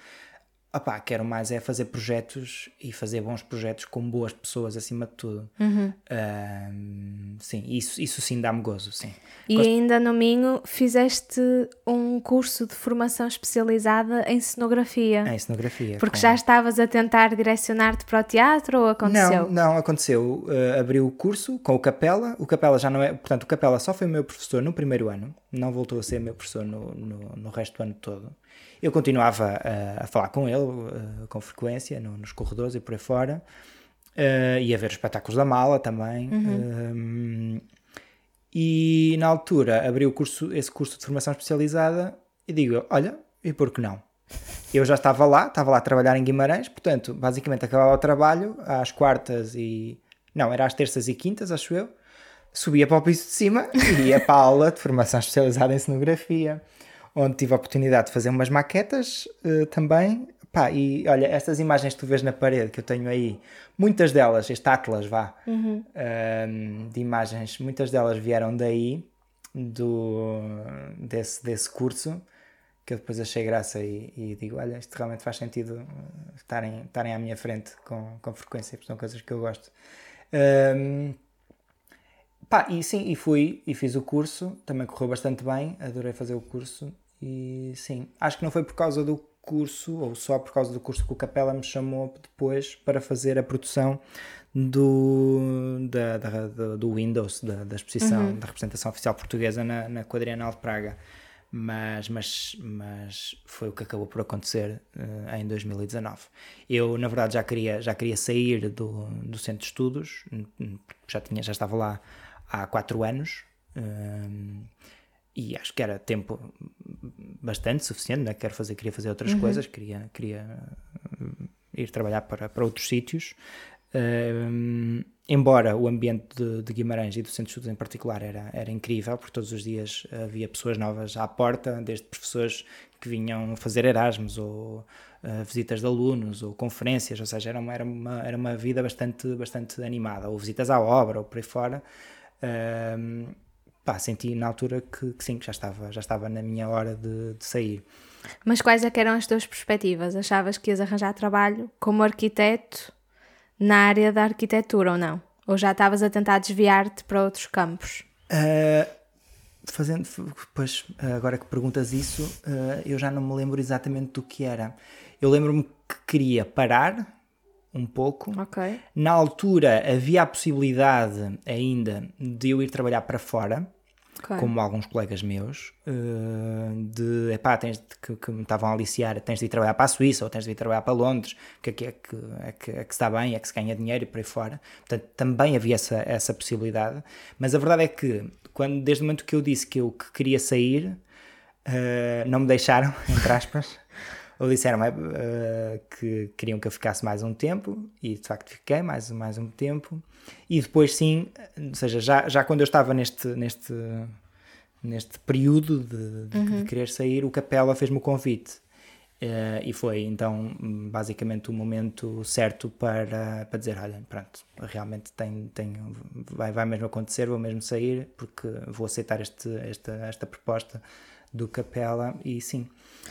opá, quero mais é fazer projetos e fazer bons projetos com boas pessoas acima de tudo. Uhum. Uh, sim, isso, isso sim dá-me gozo, sim. E Gosto... ainda no Minho fizeste um curso de formação especializada em cenografia. Em cenografia. Porque com... já estavas a tentar direcionar-te para o teatro ou aconteceu? Não, não, aconteceu. Uh, abri o curso com o Capela. O Capela já não é... Portanto, o Capela só foi meu professor no primeiro ano. Não voltou a ser meu professor no, no, no resto do ano todo. Eu continuava a, a falar com ele uh, com frequência no, nos corredores e por aí fora, uh, e a ver os espetáculos da mala também. Uhum. Uh, e na altura abri o curso, esse curso de formação especializada e digo: Olha, e por que não? Eu já estava lá, estava lá a trabalhar em Guimarães, portanto, basicamente acabava o trabalho às quartas e. Não, era às terças e quintas, acho eu. Subia para o piso de cima e ia para a aula de formação especializada em cenografia onde tive a oportunidade de fazer umas maquetas uh, também. Pá, e olha, estas imagens que tu vês na parede que eu tenho aí, muitas delas, este atlas, vá, uhum. uh, de imagens, muitas delas vieram daí, do, desse, desse curso, que eu depois achei graça e, e, digo, olha, isto realmente faz sentido eh, estarem, estarem à minha frente com, com frequência, porque são coisas que eu gosto. Um, pá, e sim, e fui e fiz o curso, também correu bastante bem, adorei fazer o curso e sim, acho que não foi por causa do curso, ou só por causa do curso que o Capela me chamou depois para fazer a produção do, da, da, do Windows, da, da exposição, uhum. da representação oficial portuguesa na, na Quadrienal de Praga. Mas, mas, mas foi o que acabou por acontecer uh, em 2019. Eu, na verdade, já queria, já queria sair do, do centro de estudos, já, tinha, já estava lá há quatro anos. Uh, e acho que era tempo bastante suficiente, né? quero fazer, queria fazer outras uhum. coisas, queria, queria uh, ir trabalhar para, para outros sítios. Uh, embora o ambiente de, de, Guimarães e do Centro de Estudos em particular era, era incrível, porque todos os dias havia pessoas novas à porta, desde professores que vinham fazer Erasmus ou uh, visitas de alunos ou conferências, ou seja, era uma, era uma, era uma vida bastante, bastante animada, ou visitas à obra ou por aí fora. Uh, pá, senti na altura que, que, sim, que já estava, já estava na minha hora de, de sair. Mas quais é eram as tuas perspectivas? Achavas que ias arranjar trabalho como arquiteto na área da arquitetura ou não? Ou já estavas a tentar desviar-te para outros campos? Uh, fazendo, pois, agora que perguntas isso, uh, eu já não me lembro exatamente do que era. Eu lembro-me que queria parar um pouco. Okay. Na altura havia a possibilidade ainda de eu ir trabalhar para fora okay. como alguns colegas meus, uh, de epá, tens de, que, que, me estavam a aliciar, tens de ir trabalhar para a Suíça ou tens de ir trabalhar para Londres, que aqui é que, é que, é que está bem, é que se ganha dinheiro e por aí fora. Portanto, também havia essa, essa possibilidade, mas a verdade é que, quando, desde o momento que eu disse que eu que queria sair, uh, não me deixaram, entre aspas. Ou disseram uh, que queriam que eu ficasse mais um tempo, e de facto fiquei mais, mais um tempo. E depois, sim, ou seja, já, já quando eu estava neste, neste, neste período de, de, uhum. de querer sair, o Capela fez-me o convite. Uh, e foi então basicamente o momento certo para, para dizer: olha, pronto, realmente tem, tem, vai, vai mesmo acontecer, vou mesmo sair, porque vou aceitar este, esta, esta proposta do Capela e sim.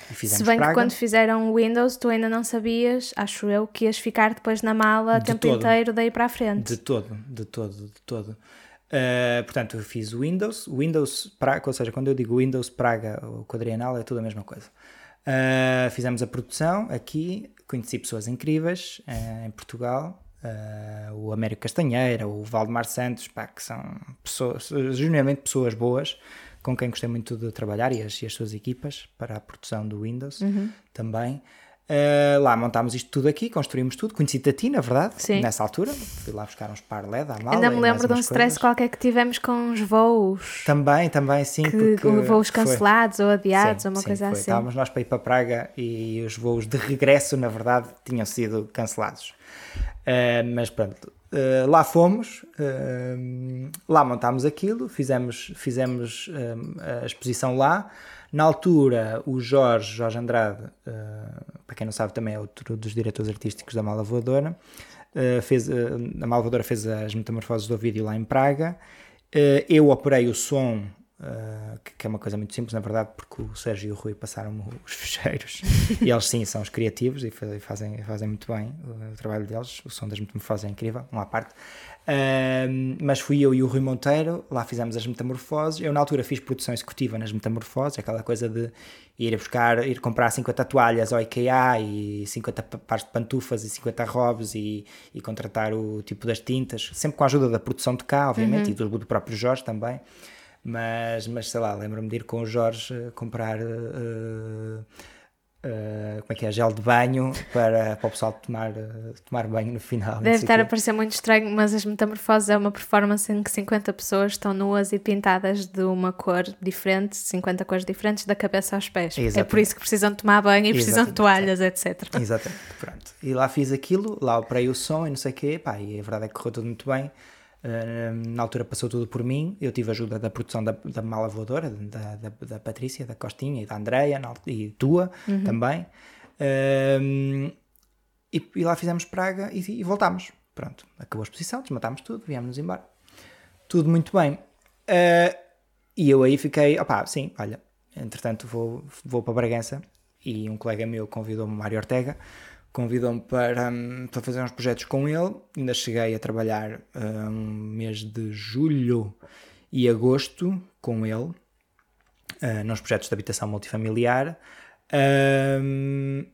E Se bem Praga. que quando fizeram o Windows, tu ainda não sabias, acho eu, que ias ficar depois na mala o tempo todo. inteiro daí para a frente. De todo, de todo, de todo. Uh, portanto, eu fiz o Windows, Windows Praga, ou seja, quando eu digo Windows Praga ou quadrienal, é tudo a mesma coisa. Uh, fizemos a produção aqui, conheci pessoas incríveis uh, em Portugal, o Américo Castanheira, o Valdemar Santos, pá, que são pessoas, genuinamente pessoas boas, com quem gostei muito de trabalhar e as, e as suas equipas para a produção do Windows uhum. também. Uh, lá montámos isto tudo aqui, construímos tudo. Conheci-te a ti, na verdade, Sim. nessa altura. Fui lá buscar uns par LED à mala. Ainda me lembro de um stress qualquer que tivemos com os voos. Também, também, sim. Que, voos cancelados foi. ou adiados sim, ou uma sim, coisa foi. assim. Estávamos nós para ir para Praga e os voos de regresso, na verdade, tinham sido cancelados. Uh, mas pronto, Uh, lá fomos, uh, lá montámos aquilo, fizemos, fizemos uh, a exposição lá. Na altura, o Jorge, Jorge Andrade, para quem não sabe, também é outro dos diretores artísticos da Mala Voadora, fez, a Mala Voadora fez as metamorfoses do vídeo lá em Praga. eu operei o som Uh, que, que, é uma coisa muito simples, na verdade, porque o Sérgio e o Rui passaram os fecheiros e eles sim são os criativos e fazem, fazem muito bem o, o trabalho deles. O som das metamorfoses é incrível, uma à parte. Uh, mas fui eu e o Rui Monteiro, lá fizemos as metamorfoses. Eu, na altura, fiz produção executiva nas metamorfoses, aquela coisa de ir buscar, ir comprar 50 toalhas ao IKEA e 50 pares de pantufas e 50 robes e, e contratar o tipo das tintas, sempre com a ajuda da produção de cá, obviamente, uhum. e do, do próprio Jorge também. Mas, mas sei lá, lembro-me de ir com o Jorge comprar. Uh, uh, como é que é? Gel de banho para, para o pessoal tomar, uh, tomar banho no final. Deve estar a parecer muito estranho, mas as Metamorfoses é uma performance em que 50 pessoas estão nuas e pintadas de uma cor diferente, 50 cores diferentes, da cabeça aos pés. Exatamente. É por isso que precisam tomar banho e precisam de toalhas, etc. Exatamente, pronto. E lá fiz aquilo, lá operei o som e não sei o quê, pá, e a verdade é que correu tudo muito bem na altura passou tudo por mim, eu tive ajuda da produção da, da mala voadora, da, da, da, Patrícia, da Costinha e da Andreia e tua uhum. também. Um, e, e, lá fizemos Praga e, e, voltámos. Pronto, acabou a exposição, desmatámos tudo, viemos-nos embora. Tudo muito bem. Uh, e eu aí fiquei, opá, sim, olha, entretanto vou, vou para Bragança e um colega meu convidou-me, Mário Ortega, convidou-me para, hum, para fazer uns projetos com ele. Ainda cheguei a trabalhar um mês de julho e agosto com ele, uh, nos projetos de habitação multifamiliar. Um,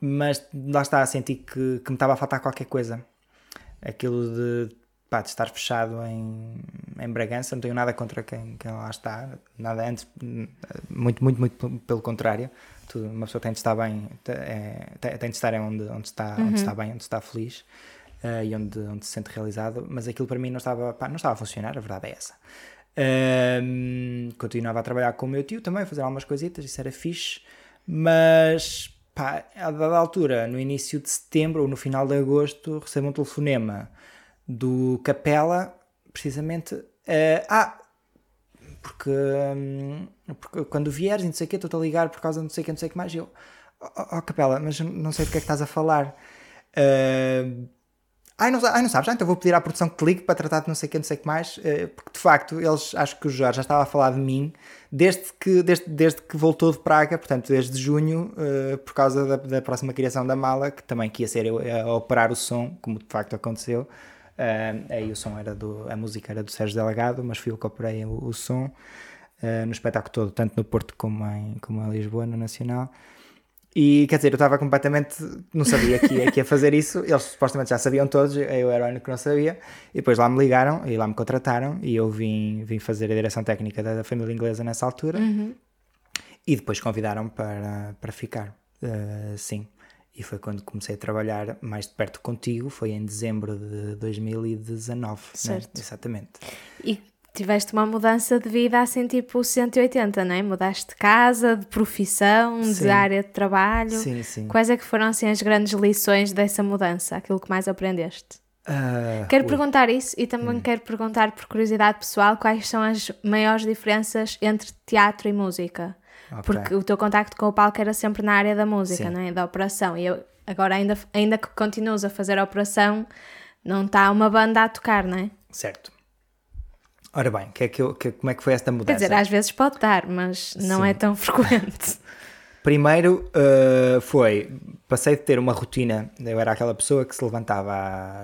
mas lá está a sentir que, que me estava a faltar qualquer coisa. Aquilo de, pá, de estar fechado em, em Bragança, não tenho nada contra quem, quem lá está, nada antes, muito, muito, muito pelo contrário tudo, uma pessoa tem de estar bem, é, tem de estar onde, onde, está, uhum. onde está bem, onde está feliz uh, e onde, onde se sente realizado, mas aquilo para mim não estava, pá, não estava a funcionar, a verdade é essa. Uh, continuava a trabalhar com o meu tio também, a fazer algumas coisitas, isso era fixe, mas pá, a dada altura, no início de setembro ou no final de agosto, recebo um telefonema do Capela, precisamente. Uh, ah, porque, um, porque quando vieres não sei o que, estou-te a ligar por causa de não sei o não sei o que mais. E eu, oh, oh, Capela, mas não sei do que é que estás a falar. Uh, Ai não, ai, não sabes? Ah, então vou pedir à produção que te ligue para tratar de não sei o que, não sei o que mais. Eh, porque de facto, eles acho que o Jorge já estava a falar de mim desde que, desde, desde que voltou de Praga, portanto, desde junho, uh, por causa da, da, próxima criação da mala, que também que ia ser eu a operar o som, como de facto aconteceu. Uh, aí o som era do. A música era do Sérgio Delegado, mas fui eu que operei o, o som uh, no espetáculo todo, tanto no Porto como em, como em Lisboa, no Nacional. E quer dizer, eu estava completamente. Não sabia que ia, que ia fazer isso. Eles supostamente já sabiam todos, eu era o único que não sabia. E depois lá me ligaram e lá me contrataram. E eu vim, vim fazer a direção técnica da, da família inglesa nessa altura. Uhum. E depois convidaram para, para ficar. Uh, sim. E foi quando comecei a trabalhar mais de perto contigo. Foi em dezembro de 2019. Né? Certo. Né? Exatamente. E tiveste uma mudança de vida assim tipo 180, não é? Mudaste de casa, de profissão, sim. de área de trabalho. Sim, sim. Quais é que foram assim as grandes lições dessa mudança? Aquilo que mais aprendeste? Uh, quero ui. perguntar isso e também hum. quero perguntar por curiosidade pessoal quais são as maiores diferenças entre teatro e música. Okay. Porque o teu contacto com o palco era sempre na área da música, sim. não é? Da operação. E eu, agora ainda, ainda que continuas a fazer a operação, não está uma banda a tocar, não é? Certo. Ora bem, que é que eu, que, como é que foi esta mudança? Quer dizer, às vezes pode estar, mas não Sim. é tão frequente. Primeiro uh, foi, passei de ter uma rotina, eu era aquela pessoa que se levantava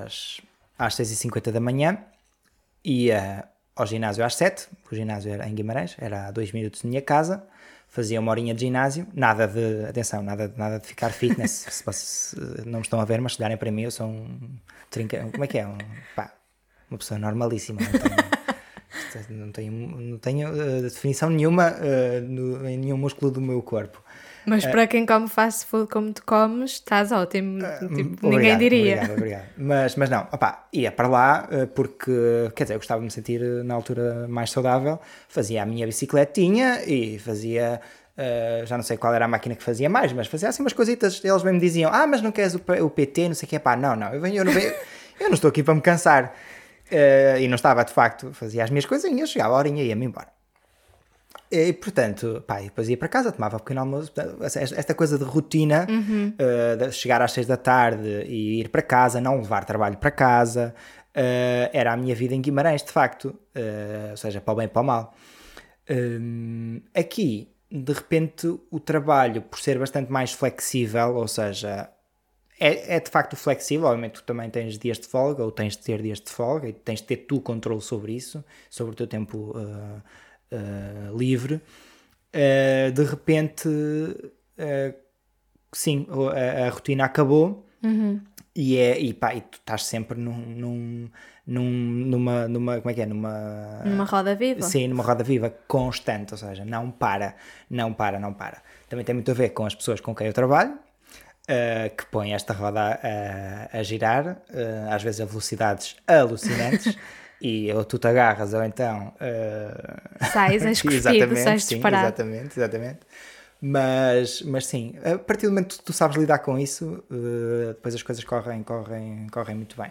às, às 6h50 da manhã, ia ao ginásio às 7 o ginásio era em Guimarães, era a 2 minutos da minha casa, fazia uma horinha de ginásio, nada de, atenção, nada, nada de ficar fitness, se, se, não me estão a ver, mas se olharem para mim eu sou um, trinca, como é que é? Um, pá, uma pessoa normalíssima, não tenho, não tenho, não tenho uh, definição nenhuma uh, no, em nenhum músculo do meu corpo. Mas uh, para quem come fast food como tu comes, estás ótimo. Tipo, obrigado, ninguém diria. Obrigado, obrigado. Mas, mas não, opá, ia para lá porque, quer dizer, eu gostava de me sentir na altura mais saudável, fazia a minha bicicletinha e fazia. Uh, já não sei qual era a máquina que fazia mais, mas fazia assim umas coisitas. Eles bem me diziam: Ah, mas não queres o, o PT, não sei o que. Pá, não, não, eu, venho, eu, não venho, eu não estou aqui para me cansar. Uh, e não estava, de facto, fazia as minhas coisinhas, chegava a horinha e ia-me embora. E, portanto, pá, depois ia para casa, tomava um pequeno almoço. Esta coisa de rotina, uhum. uh, de chegar às seis da tarde e ir para casa, não levar trabalho para casa, uh, era a minha vida em Guimarães, de facto. Uh, ou seja, para o bem e para o mal. aqui, de repente, o trabalho, por ser bastante mais flexível, ou seja, é, é, de facto flexível, obviamente tu também tens dias de folga, ou tens de ter dias de folga, e tens de ter tu controle sobre isso, sobre o teu tempo uh, uh, livre. Uh, de repente, sim, a, a, rotina acabou uhum. e, é, e, pá, e tu estás sempre num, num, num, numa, numa, como é que é, numa... Numa roda viva. Sim, numa roda viva constante, ou seja, não para, não para, não para. Também tem muito a ver com as pessoas com quem eu trabalho, uh, que põe esta roda a, a girar, uh, às vezes a velocidades alucinantes. e ou tu te agarras ou então uh... sais escupido, sais disparado. Exatamente, exatamente. Mas, mas sim, a partir do momento que tu sabes lidar com isso, uh, depois as coisas correm, correm, correm muito bem.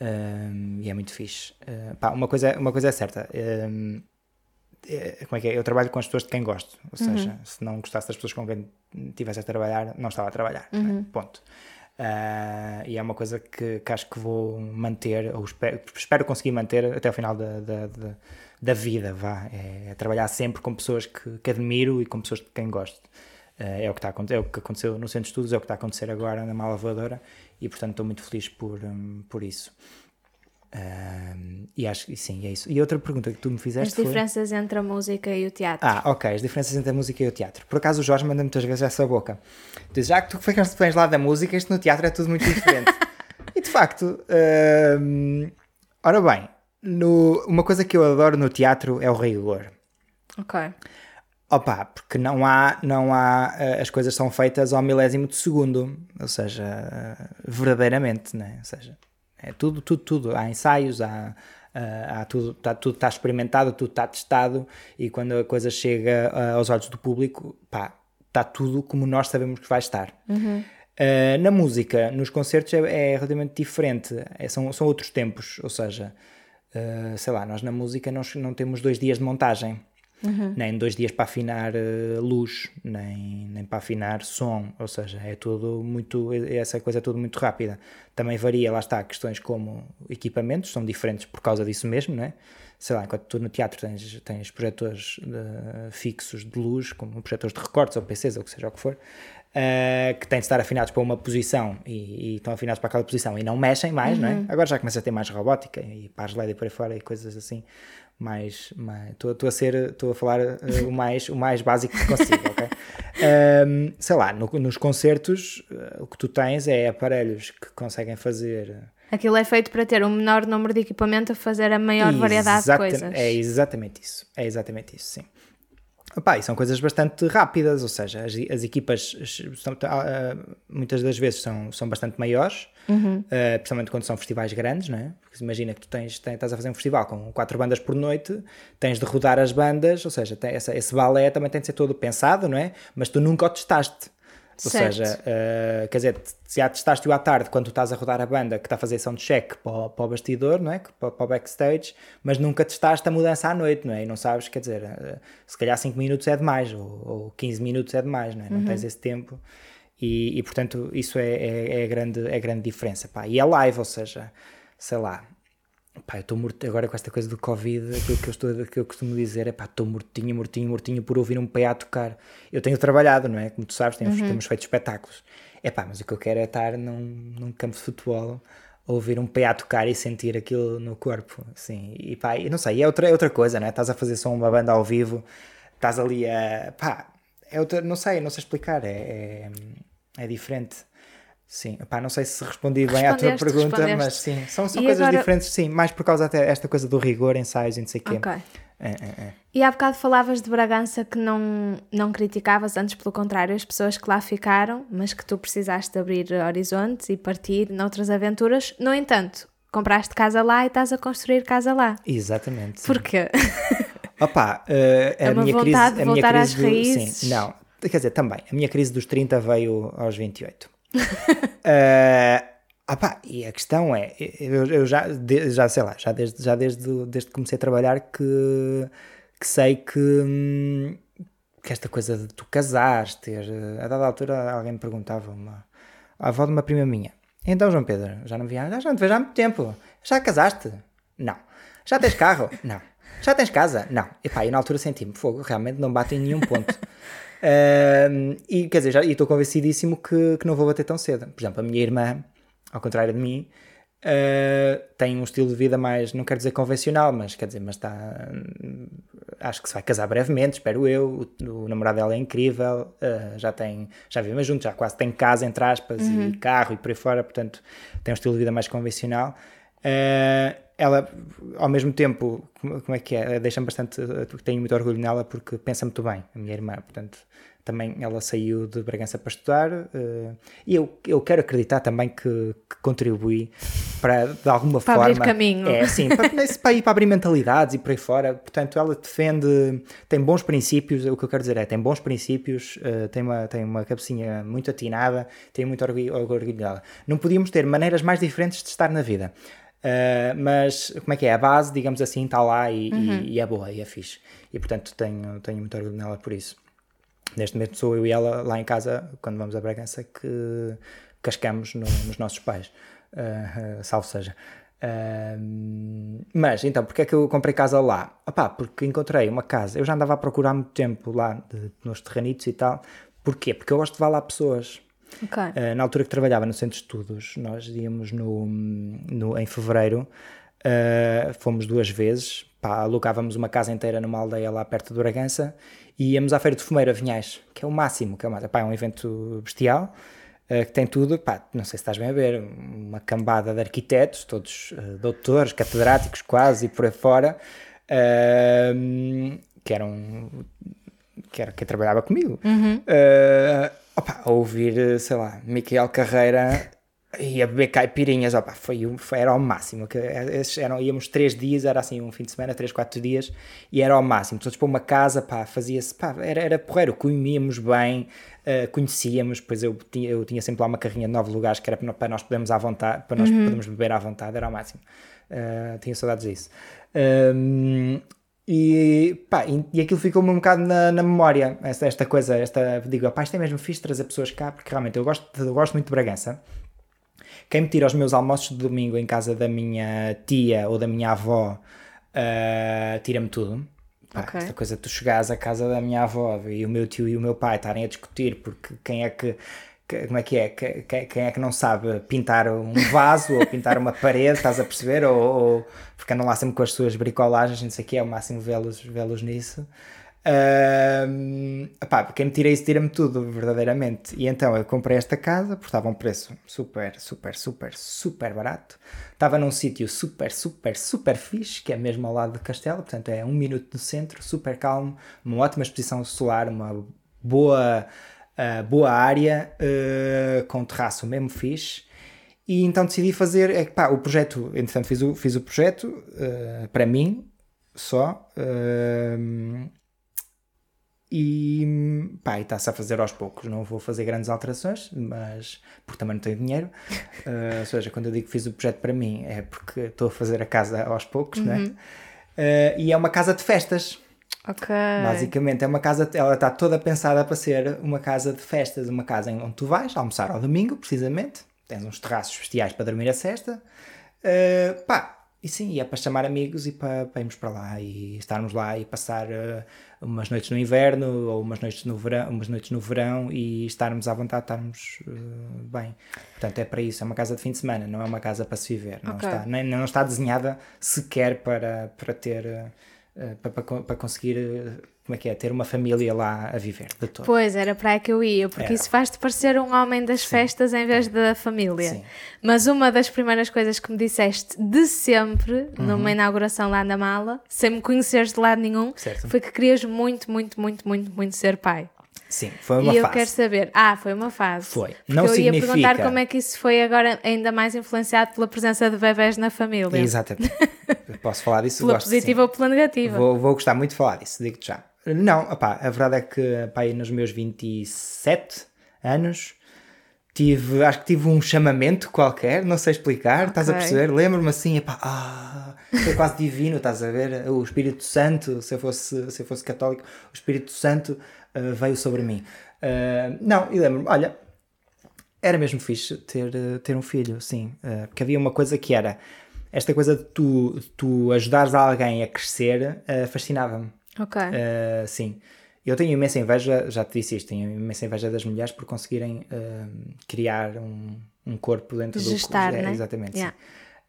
Uh, e é muito fixe. Uh, pá, uma, coisa, uma coisa é certa. É, como é que é? Eu trabalho com as pessoas de quem gosto. Ou uhum. seja, se não gostasse das pessoas com quem estivesse a trabalhar, não estava a trabalhar. É? Uhum. Ponto. Uh, e é uma coisa que, que, acho que vou manter, ou espero, espero, conseguir manter até ao final da, da, da, da vida. Vá. É, é, trabalhar sempre com pessoas que, que, admiro e com pessoas de quem gosto. Uh, é, o que está, é o que aconteceu no Centro de Estudos, é o que está a acontecer agora na Mala Voadora e, portanto, estou muito feliz por, um, por isso. E acho que sim, é isso. E outra pergunta que tu me fizeste As diferenças foi... entre a música e o teatro. Ah, ok, as diferenças entre a música e o teatro. Por acaso o Jorge manda muitas vezes essa boca. Diz, já que tu vens lá da música, isto no teatro é tudo muito diferente. e de facto, ora bem, no, uma coisa que eu adoro no teatro é o rigor. Ok. Opa, porque não há, não há, uh, as coisas são feitas ao milésimo de segundo, ou seja, verdadeiramente, né? Ou seja, é tudo, tudo, tudo. Há ensaios, há, há tudo, tá, tudo está experimentado, tudo está testado e quando a coisa chega aos olhos do público, pá, está tudo como nós sabemos que vai estar. Uhum. Uh, na música, nos concertos é, é relativamente diferente, é, são, são outros tempos, ou seja, uh, sei lá, nós na música não, não temos dois dias de montagem, uhum. nem dois dias para afinar uh, luz, nem, nem para afinar som, ou seja, é tudo muito, essa coisa é tudo muito rápida. Também varia, lá está, questões como equipamentos, são diferentes por causa disso mesmo, né? sei lá, enquanto tu no teatro tens, tens projetores de, fixos de luz, como projetores de recortes ou PCs ou o que seja o que for, uh, que têm de estar afinados para uma posição e, e, estão afinados para aquela posição e não mexem mais, uhum. não é? Uhum. Agora já começa a ter mais robótica e pares LED e por aí fora e coisas assim. Mais, estou a ser, estou a falar uh, o, mais, o mais básico que consigo, ok? Um, sei lá, no, nos concertos uh, o que tu tens é aparelhos que conseguem fazer Aquilo é feito para ter um menor número de equipamento a fazer a maior variedade de coisas. É exatamente isso. É exatamente isso, sim. E são coisas bastante rápidas, ou seja, as, as equipas são, uh, muitas das vezes são, são bastante maiores, uhum. uh, principalmente quando são festivais grandes, não é? Porque imagina que tu tens, tens, estás a fazer um festival com quatro bandas por noite, tens de rodar as bandas, ou seja, tem essa, esse balé também tem de ser todo pensado, não é? Mas tu nunca o testaste. Ou certo. seja, uh, quer dizer, se já testaste-o à tarde quando tu estás a rodar a banda que está a fazer som de check para, para o bastidor, não é? Para, para, o backstage, mas nunca testaste a mudança à noite, não é? E não sabes, quer dizer, uh, se calhar 5 minutos é demais ou, ou 15 minutos é demais, não é? Não uhum. tens esse tempo. E, e portanto, isso é, é, é, a grande, é a grande diferença. Pá. E é live, ou seja, sei lá, Pá, eu estou morto agora com esta coisa do Covid, aquilo que eu, estou, que eu costumo dizer é pá, estou mortinho, mortinho, mortinho por ouvir um PA tocar. Eu tenho trabalhado, não é? Como tu sabes, temos, uhum. temos feito espetáculos. É pá, mas o que eu quero é estar num, num campo de futebol, ouvir um PA tocar e sentir aquilo no corpo, assim. E pá, e não sei, é outra, é outra coisa, não é? Estás a fazer só uma banda ao vivo, estás ali a. pá, é outra, não sei, não sei explicar, é, é, é diferente. Sim, não sei se respondi bem à tua pergunta, mas sim, são, são coisas agora... diferentes, sim, mais por causa até esta coisa do rigor, ensaios e não sei o quê. Ok. É, é, é. E há bocado falavas de Bragança que não, não criticavas, antes pelo contrário, as pessoas que lá ficaram, mas que tu precisaste abrir horizontes e partir noutras aventuras. No entanto, compraste casa lá e estás a construir casa lá. Exatamente. Sim. Porquê? Opa, uh, a, é minha crise, a minha crise. às do, raízes. Sim, não, quer dizer, também. A minha crise dos 30 veio aos 28 uh, opa, e a questão é, eu, eu já, de, já sei lá, já desde, já desde, desde que comecei a trabalhar que, que sei que, hum, que esta coisa de tu casares, ter, a dada altura alguém me perguntava, uma, a avó de uma prima minha, então João Pedro, já não via, já não te vejo há muito tempo, já casaste? Não. Já tens carro? Não. Já tens casa? Não. E pá, e na altura senti-me, fogo, realmente não bate em nenhum ponto. Uh, e quer dizer, já estou convencidíssimo que, que não vou bater tão cedo. Por exemplo, a minha irmã, ao contrário de mim, uh, tem um estilo de vida mais, não quero dizer convencional, mas quer dizer, mas está. Acho que se vai casar brevemente, espero eu. O, o namorado dela é incrível, uh, já tem, já vivemos juntos, já quase tem casa, entre aspas, uhum. e carro e por aí fora, portanto, tem um estilo de vida mais convencional. Uh, ela, ao mesmo tempo, como é que é? Deixa-me bastante. Tenho muito orgulho nela porque pensa muito bem, a minha irmã. Portanto, também ela saiu de Bragança para estudar uh, e eu, eu quero acreditar também que, que contribui para, de alguma para forma. Abrir caminho. É, sim, para, para ir para abrir mentalidades e por aí fora. Portanto, ela defende, tem bons princípios. O que eu quero dizer é, tem bons princípios, uh, tem, uma, tem uma cabecinha muito atinada, tem muito orgulho, orgulho dela. Não podíamos ter maneiras mais diferentes de estar na vida. Uh, mas como é que é? A base, digamos assim, está lá e, uhum. e, e, é boa e é fixe. E portanto tenho, tenho muito orgulho nela por isso. Neste momento sou eu e ela lá em casa, quando vamos a Bragança, que cascamos no, nos nossos pais. Uh, salvo seja. Uh, mas então, porque é que eu comprei casa lá? Opá, porque encontrei uma casa. Eu já andava a procurar há muito tempo lá, de, nos terranitos e tal. Porquê? Porque eu gosto de levar lá pessoas. Okay. Uh, na altura que trabalhava no centro de estudos, nós íamos no, no, em fevereiro, uh, fomos duas vezes, pá, alugávamos uma casa inteira numa aldeia lá perto de Bragança e íamos à Feira de Fumeira, Vinhais, que é o máximo, que é, uma, pá, é um evento bestial. Uh, que tem tudo, pá, não sei se estás bem a ver, uma cambada de arquitetos, todos doutores, catedráticos quase e por aí fora, que eram que era quem trabalhava comigo. Uhum opa, a ouvir, sei lá, Miquel Carreira e a beber caipirinhas, opa, foi, foi, era ao máximo. Que, esses eram, íamos três dias, era assim um fim de semana, três, quatro dias, e era ao máximo. Todos para uma casa, pá, fazia-se, pá, era, era porreiro, comíamos bem, uh, conhecíamos, pois eu tinha, eu tinha sempre lá uma carrinha de nove lugares que era para nós podermos à vontade, para nós uhum. podermos beber à vontade, era ao máximo. Uh, tinha saudades disso. Um, e, pá, e, e aquilo ficou-me um bocado na, na memória, esta, esta coisa, esta, digo, pá, isto é mesmo fixe trazer pessoas cá, porque realmente eu gosto, eu gosto muito de Bragança. Quem me tira os meus almoços de domingo em casa da minha tia ou da minha avó, uh, tira-me tudo. Pá, okay. Esta coisa de tu chegares à casa da minha avó e o meu tio e o meu pai estarem a discutir porque quem é que como é que é? Quem é que não sabe pintar um vaso ou pintar uma parede, estás a perceber? Ou, ou lá sempre com as suas bricolagens, não sei o que, é o máximo vê-los vê nisso. Uh, epá, quem me tira isso, tira-me tudo, verdadeiramente. E então eu comprei esta casa, porque estava a um preço super, super, super, super barato. Estava num sítio super, super, super fixe, que é mesmo ao lado do castelo, portanto é um minuto do centro, super calmo, uma ótima exposição solar, uma boa uh, boa área, uh, com terraço mesmo fixe. E então decidi fazer, é, pá, o projeto, entretanto fiz o, fiz o projeto uh, para mim só. e pá, está-se a fazer aos poucos. Não vou fazer grandes alterações, mas porque também não tenho dinheiro. Uh, ou seja, quando eu digo que fiz o projeto para mim, é porque estou a fazer a casa aos poucos, uhum. né? Uh, e é uma casa de festas. Ok. Basicamente é uma casa, ela está toda pensada para ser uma casa de festas, uma casa em onde tu vais almoçar ao domingo, precisamente. Tens uns terraços bestiais para dormir a cesta. Uh, pá, e sim, é para chamar amigos e para, para irmos para lá e estarmos lá e passar uh, umas noites no inverno ou umas noites no verão, umas noites no verão e estarmos à vontade, estarmos uh, bem. Portanto, é para isso, é uma casa de fim de semana, não é uma casa para se viver. Não, está, nem, não está desenhada sequer para, para ter para, para, para, conseguir uh, como é que é, ter uma família lá a viver de todo. Pois, era para aí que eu ia, porque era. isso faz-te parecer um homem das Sim. festas em vez da família. Sim. Mas uma das primeiras coisas que me disseste de sempre, uhum. numa inauguração lá na mala, sem me conheceres de lado nenhum, certo. foi que querias muito, muito, muito, muito, muito ser pai. Sim, foi uma e fase. E eu quero saber. Ah, foi uma fase. Foi. Porque não eu significa... ia perguntar como é que isso foi agora ainda mais influenciado pela presença de bebés na família. Exatamente. Posso falar disso? pela gosto, positiva ou pela negativa? Vou, vou gostar muito de falar disso, digo-te já. Não, opá, a verdade é que pá, nos meus 27 anos tive, acho que tive um chamamento qualquer, não sei explicar, okay. estás a perceber? Lembro-me assim, epá, ah, foi quase divino, estás a ver? O Espírito Santo, se eu fosse, se eu fosse católico, o Espírito Santo uh, veio sobre mim. Uh, não, e lembro-me, olha, era mesmo fixe ter, ter um filho, sim. Uh, porque havia uma coisa que era esta coisa de tu, tu ajudares alguém a crescer fascinava-me. Ok. sim. Eu tenho imensa inveja, já te disse isto, tenho imensa inveja das mulheres por conseguirem criar um, um corpo dentro Gestar, do... É, né? Exatamente, yeah.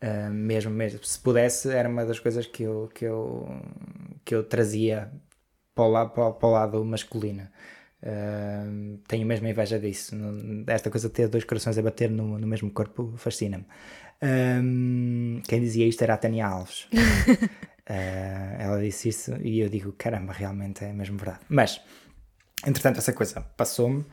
Uh, mesmo, mesmo, se pudesse, era uma das coisas que eu, que eu, que eu trazia para o lado, para, para o lado masculino. Uh, tenho mesmo inveja disso. Esta coisa de ter dois corações a bater no, no mesmo corpo fascina-me. Um, quem dizia isto era a Tânia Alves. uh, ela disse isso e eu digo: caramba, realmente é mesmo verdade. Mas, entretanto, essa coisa passou-me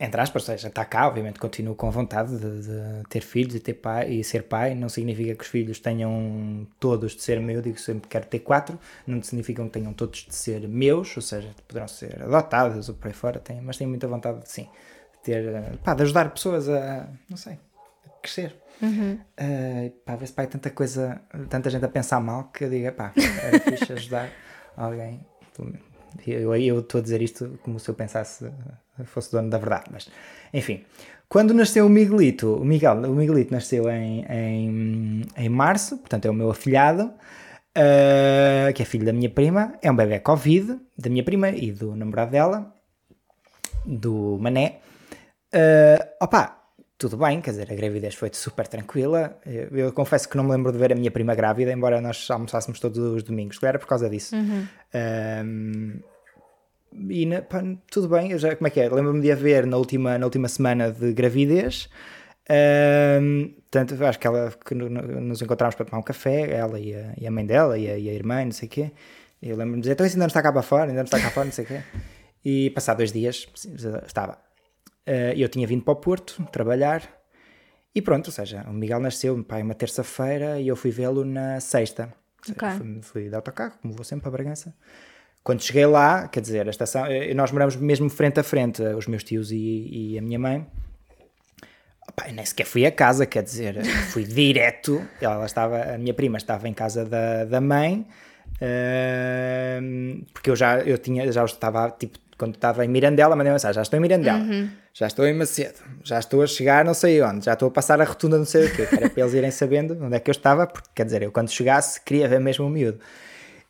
entre aspas, ou seja, está cá, obviamente continuo com vontade de, de, ter filhos e, ter pai, e ser pai, não significa que os filhos tenham todos de ser meu, eu digo sempre que quero ter quatro, não significa que tenham todos de ser meus, ou seja, poderão ser adotados ou por aí fora, tenho, mas tenho muita vontade de sim, de ter, pá, de ajudar pessoas a, não sei, a crescer. Uhum. Uh, pá, ver se pai tanta coisa, tanta gente a pensar mal que eu diga, pá, era fixe ajudar alguém, eu estou a dizer isto como se eu pensasse fosse dono da verdade, mas enfim. Quando nasceu o Miguelito, o, Miguel, o Miguelito nasceu em, em, em março, portanto é o meu afilhado, uh, que é filho da minha prima, é um bebê Covid, da minha prima e do namorado dela, do Mané. Uh, opa, tudo bem, quer dizer, a gravidez foi super tranquila. Eu, eu, confesso que não me lembro de ver a minha prima grávida, embora nós almoçássemos todos os domingos, era por causa disso. Uhum. Um, e na, pá, tudo bem, já, como é que é? Lembro-me de a ver na última, na última semana de gravidez. Um, tanto, acho que ela que nos encontramos para tomar um café, ela e a, e a mãe dela e a, e a, irmã, não sei o quê. Eu lembro-me de dizer, então isso ainda não está cá para fora, ainda não está cá fora, não sei o quê. E passado dois dias estava. Uh, eu tinha vindo para o Porto trabalhar E pronto, ou seja, o Miguel nasceu pai, uma terça-feira e eu fui vê-lo na sexta. Okay. Fui, fui de autocarro, como vou sempre para Bragança. Quando cheguei lá, quer dizer, a estação, eh, nós moramos mesmo frente a frente, os meus tios e, e a minha mãe. Opa, nem sequer fui a casa, quer dizer, fui direto. Ela estava, a minha prima estava em casa da, da mãe, uh, porque eu já eu tinha, já estava tipo quando estava em Mirandela, mandei mensagem: já estou em Mirandela, uhum. já estou em Macedo, já estou a chegar não sei onde, já estou a passar a rotunda não sei o quê. Era para eles irem sabendo onde é que eu estava, porque quer dizer, eu quando chegasse queria ver mesmo o miúdo.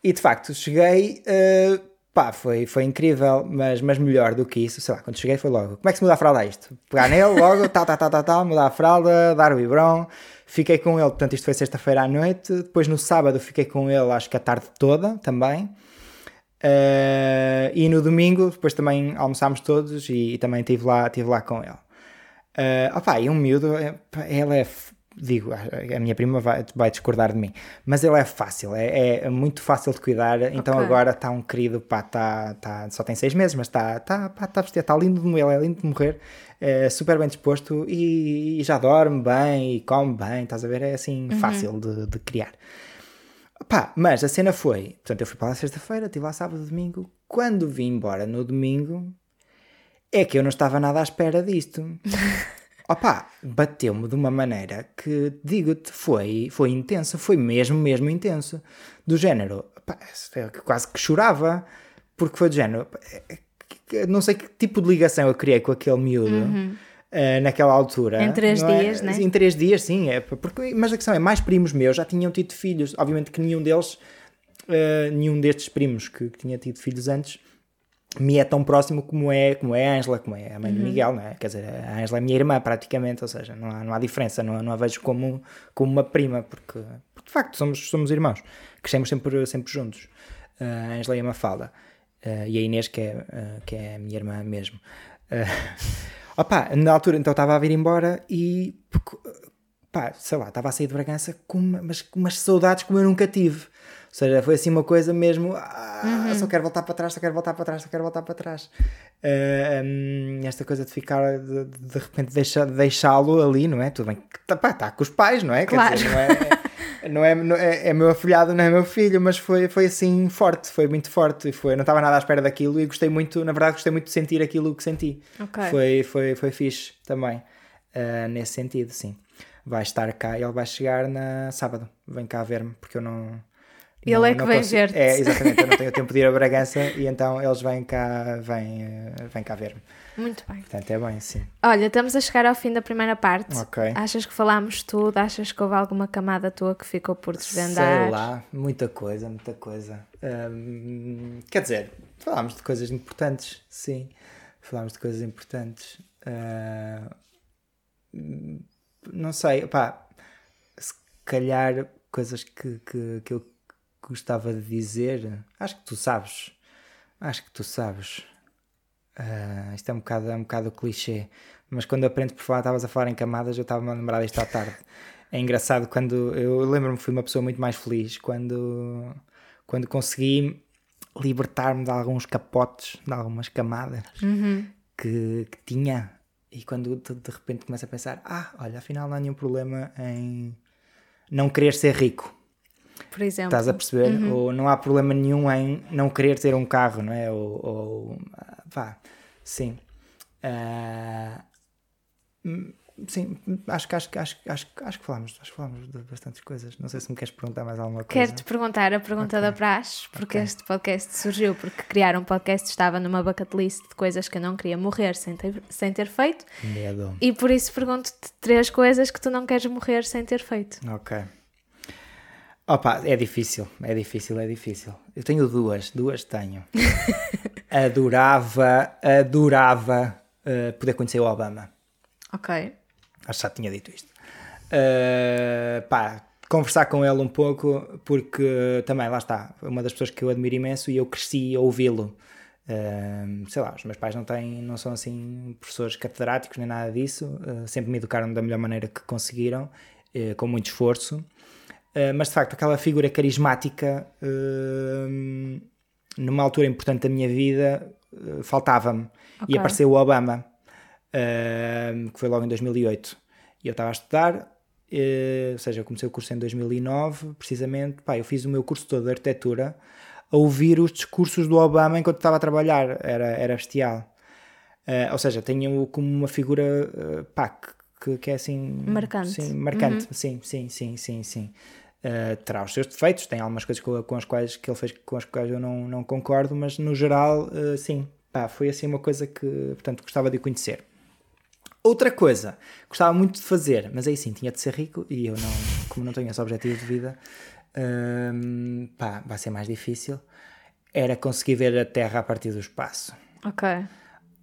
E de facto, cheguei, uh, pá, foi, foi incrível, mas, mas melhor do que isso, sei lá, quando cheguei foi logo: como é que se muda a fralda isto? Pegar nele logo, tal, tal, tal, tal, tal, mudar a fralda, dar o biberon. Fiquei com ele, portanto, isto foi sexta-feira à noite. Depois no sábado fiquei com ele, acho que a tarde toda também. Uh, e no domingo, depois também almoçámos todos e, e também estive lá, estive lá com ele. Uh, opa, e um miúdo, ele é, digo, a minha prima vai, vai discordar de mim, mas ele é fácil, é, é muito fácil de cuidar. Então okay. agora está um querido, pá, tá, tá, só tem seis meses, mas está tá, tá, tá, tá lindo de morrer, é lindo de morrer, é super bem disposto e, e, já dorme bem e come bem, estás a ver? É assim uhum. fácil de, de criar. Pá, mas a cena foi, portanto eu fui para lá sexta-feira, estive lá sábado, domingo, quando vim embora no domingo, é que eu não estava nada à espera disto. Opá, bateu-me de uma maneira que, digo-te, foi, foi intensa, foi mesmo, mesmo intenso. Do género, opá, quase que chorava, porque foi do género, não sei que tipo de ligação eu criei com aquele miúdo. Uhum uh, naquela altura. Em três é? dias, né? Em três dias, sim. É, porque, mas a questão é, mais primos meus já tinham tido filhos. Obviamente que nenhum deles, uh, nenhum destes primos que, que, tinha tido filhos antes, me é tão próximo como é, como é a Ângela, como é a mãe uhum. do Miguel, não é? Quer dizer, a Ângela é minha irmã praticamente, ou seja, não há, não há diferença, não, não a vejo como, como uma prima, porque, porque de facto somos, somos irmãos, crescemos sempre, sempre juntos. A Ângela e a Mafalda. Uh, e a Inês, que é, uh, que é a minha irmã mesmo. Opa, na altura então estava a vir embora e pá, sei lá, estava a sair de Bragança com, uma, mas, com umas saudades como eu nunca tive. Ou seja, foi assim uma coisa mesmo. Ah, uhum. Só quero voltar para trás, só quero voltar para trás, só quero voltar para trás. Uh, um, esta coisa de ficar, de, de repente, deixa, deixá-lo ali, não é? Tudo bem, está tá com os pais, não é? Claro. Dizer, não é? não é, não é, é meu afilhado, não é meu filho, mas foi, foi assim forte, foi muito forte. Foi, não estava nada à espera daquilo e gostei muito, na verdade, gostei muito de sentir aquilo que senti. Okay. Foi, foi, foi fixe também, uh, nesse sentido, sim. Vai estar cá, ele vai chegar na sábado, vem cá ver-me, porque eu não. Ele não, é que vem ver-te. É, exatamente, eu não tenho tempo de ir a Bragança e então eles vêm cá, vêm, eh, vêm cá ver-me. Muito bem. Portanto, é bem, sim. Olha, estamos a chegar ao fim da primeira parte. Ok. Achas que falámos tudo? Achas que houve alguma camada tua que ficou por desvendar? Sei lá, muita coisa, muita coisa. Hum, quer dizer, falámos de coisas importantes, sim. Falámos de coisas importantes. Uh, não sei, pá, se calhar coisas que, que, que eu gostava de dizer, acho que tu sabes. Acho que tu sabes. Uh, isto é um bocado, é um bocado clichê, mas quando aprendo por falar, estavas a falar em camadas, eu estava-me a lembrar disto à tarde. É engraçado quando eu lembro-me que fui uma pessoa muito mais feliz quando, quando consegui libertar-me de alguns capotes, de algumas camadas uhum. que, que, tinha. E quando de repente começo a pensar: ah, olha, afinal não há nenhum problema em não querer ser rico. Por exemplo. Estás a perceber? Uhum. Ou não há problema nenhum em não querer ter um carro, não é? Ou, ou vá, sim. Uh, sim, acho que acho, acho, acho, acho que falamos, acho que falamos de bastantes coisas. Não sei se me queres perguntar mais alguma coisa. Quero-te perguntar a pergunta okay. da Praxe, porque okay. este podcast surgiu porque criar um podcast estava numa bucket list de coisas que eu não queria morrer sem ter, sem ter feito. Medo. E por isso pergunto-te três coisas que tu não queres morrer sem ter feito. Ok. Opa, é difícil, é difícil, é difícil. Eu tenho duas, duas tenho. adorava, adorava uh, poder conhecer o Obama. Ok. Acho que já tinha dito isto. Uh, pá, conversar com ele um pouco, porque também, lá está, uma das pessoas que eu admiro imenso e eu cresci a ouvi-lo. Uh, sei lá, os meus pais não têm, não são assim professores catedráticos nem nada disso, sempre me educaram da melhor maneira que conseguiram, com muito esforço. Eh, mas de facto, aquela figura carismática, uh, numa altura importante da minha vida, uh, faltava-me. Okay. E apareceu o Obama, que foi logo em 2008. E eu estava a estudar, ou seja, eu comecei o curso em 2009, precisamente, pá, eu fiz o meu curso todo de arquitetura a ouvir os discursos do Obama enquanto estava a trabalhar, era, era bestial. Ou seja, tenho como uma figura, pá, que, que, é assim... Marcante. Sim, marcante, uhum. sim, sim, sim, sim, sim. Uh, terá os seus defeitos, tem algumas coisas com, com, as quais que ele fez com as quais eu não, não concordo, mas no geral, uh, sim, pá, foi assim uma coisa que, portanto, gostava de conhecer. Outra coisa, gostava muito de fazer, mas aí sim, tinha de ser rico e eu não, como não tenho esse objetivo de vida, uh, pá, vai ser mais difícil, era conseguir ver a Terra a partir do espaço. Ok.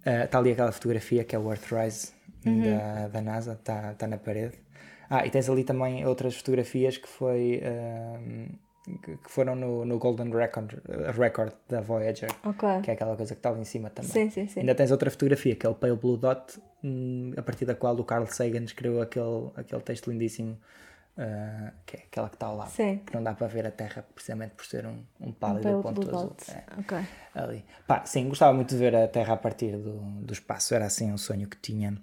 Está ali aquela fotografia que é o Earthrise uhum. da, da NASA, está tá na parede ah, e tens ali também outras fotografias que foi. Uh, que foram no, no Golden Record, Record da Voyager, okay. que é aquela coisa que estava em cima também. Sim, sim, sim. Ainda tens outra fotografia que é o Pale Blue Dot, hum, a partir da qual o Carl Sagan escreveu aquele, aquele texto lindíssimo, uh, que é aquela que está ao lado. Sim. Que não dá para ver a Terra precisamente por ser um, um pálido um ponto azul. Dot. É, okay. ali. Pá, sim, gostava muito de ver a Terra a partir do, do espaço, era assim um sonho que tinha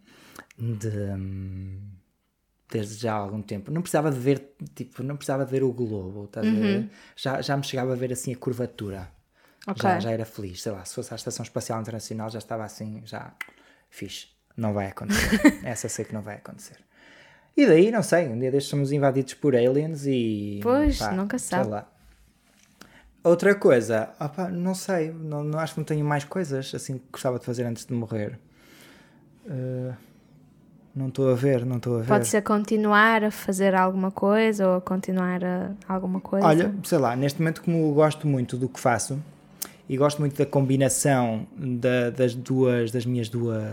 de. Hum, desde já há algum tempo. Não precisava de ver, tipo, não precisava de ver o globo, estás uhum. a ver? Já, já me chegava a ver assim a curvatura. Okay. Já, já era feliz, sei lá, se fosse à Estação Espacial Internacional já estava assim, já fixe. Não vai acontecer. Essa sei que não vai acontecer. E daí, não sei, um dia destes somos invadidos por aliens e. Pois, pá, nunca sabe. lá. Outra coisa, opa, não sei, não, não, acho que não tenho mais coisas assim que gostava de fazer antes de morrer. Uh, não estou a ver, não estou a ver. Pode ser continuar a fazer alguma coisa ou continuar a alguma coisa. Olha, sei lá, neste momento como gosto muito do que faço e gosto muito da combinação da, das duas, das minhas duas,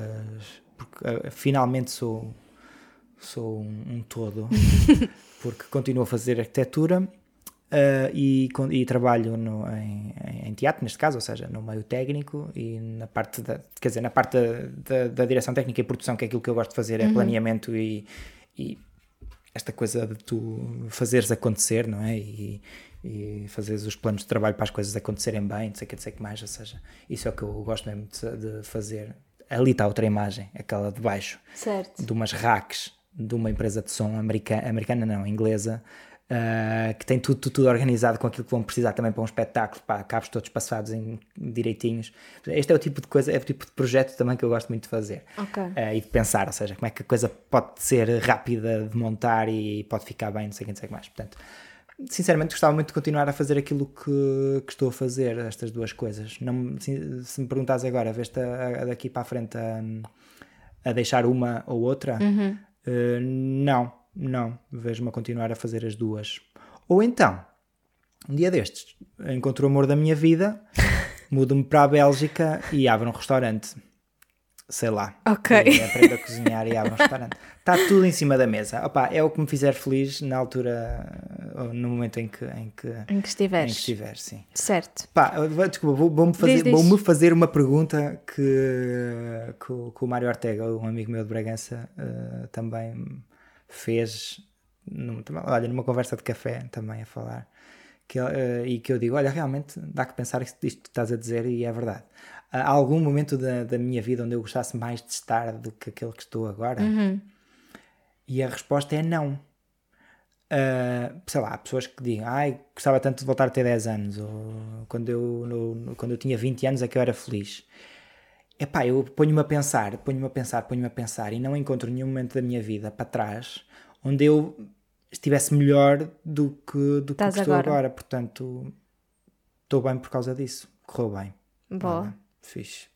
porque uh, finalmente sou sou um, um todo, porque continuo a fazer arquitetura Uh, e, e, trabalho no, em, em, teatro, neste caso, ou seja, no meio técnico e na parte da, quer dizer, na parte da, da, da direção técnica e produção, que é aquilo que eu gosto de fazer, é uhum. planeamento e, e, esta coisa de tu fazeres acontecer, não é? E, e fazeres os planos de trabalho para as coisas acontecerem bem, não sei o que, não sei o que mais, ou seja, isso é o que eu gosto mesmo de, de fazer. Ali está outra imagem, aquela de baixo, certo. de umas racks de uma empresa de som americana, americana não, inglesa, Uh, que tem tudo, tudo, tudo, organizado com aquilo que vão precisar também para um espetáculo, pá, cabos todos passados em direitinhos. Este é o tipo de coisa, é o tipo de projeto também que eu gosto muito de fazer okay. uh, e de pensar, ou seja, como é que a coisa pode ser rápida de montar e pode ficar bem, não sei o que, não sei o que mais. Portanto, sinceramente gostava muito de continuar a fazer aquilo que, que estou a fazer, estas duas coisas. Não, se, se me perguntas agora, veste a, a daqui para a frente a, a deixar uma ou outra, uhum. uh, não não, vejo-me a continuar a fazer as duas. Ou então, um dia destes, encontro o amor da minha vida, mudo-me para a Bélgica e abro um restaurante. Sei lá. Ok. E aprendo a cozinhar e abro um restaurante. Está tudo em cima da mesa. Opa, é o que me fizer feliz na altura, no momento em que, em que, em que estiveres. Em que estiver, sim. Certo. Pá, desculpa, vou-me vou fazer, vou fazer uma pergunta que, que, que, o Mário Ortega, um amigo meu de Bragança, uh, também fez, num, olha, numa conversa de café também a falar, que, uh, e que eu digo: olha, realmente dá que pensar isto, isto que estás a dizer e é verdade. Há algum momento da, da minha vida onde eu gostasse mais de estar do que aquele que estou agora? Uhum. E a resposta é não. Uh, sei lá, há pessoas que digam, ai, gostava tanto de voltar a ter 10 anos, ou quando eu, no, quando eu tinha 20 anos é que eu era feliz. Epá, eu ponho-me a pensar, ponho-me a pensar, ponho-me a pensar e não encontro nenhum momento da minha vida para trás onde eu estivesse melhor do que, do que estou agora. agora. Portanto, estou bem por causa disso. Correu bem. Boa. Ah, fixe.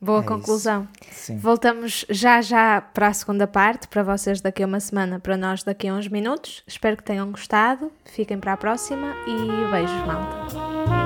Boa é conclusão. Voltamos já já para a segunda parte, para vocês daqui a uma semana, para nós daqui a uns minutos. Espero que tenham gostado. Fiquem para a próxima e beijos, malta.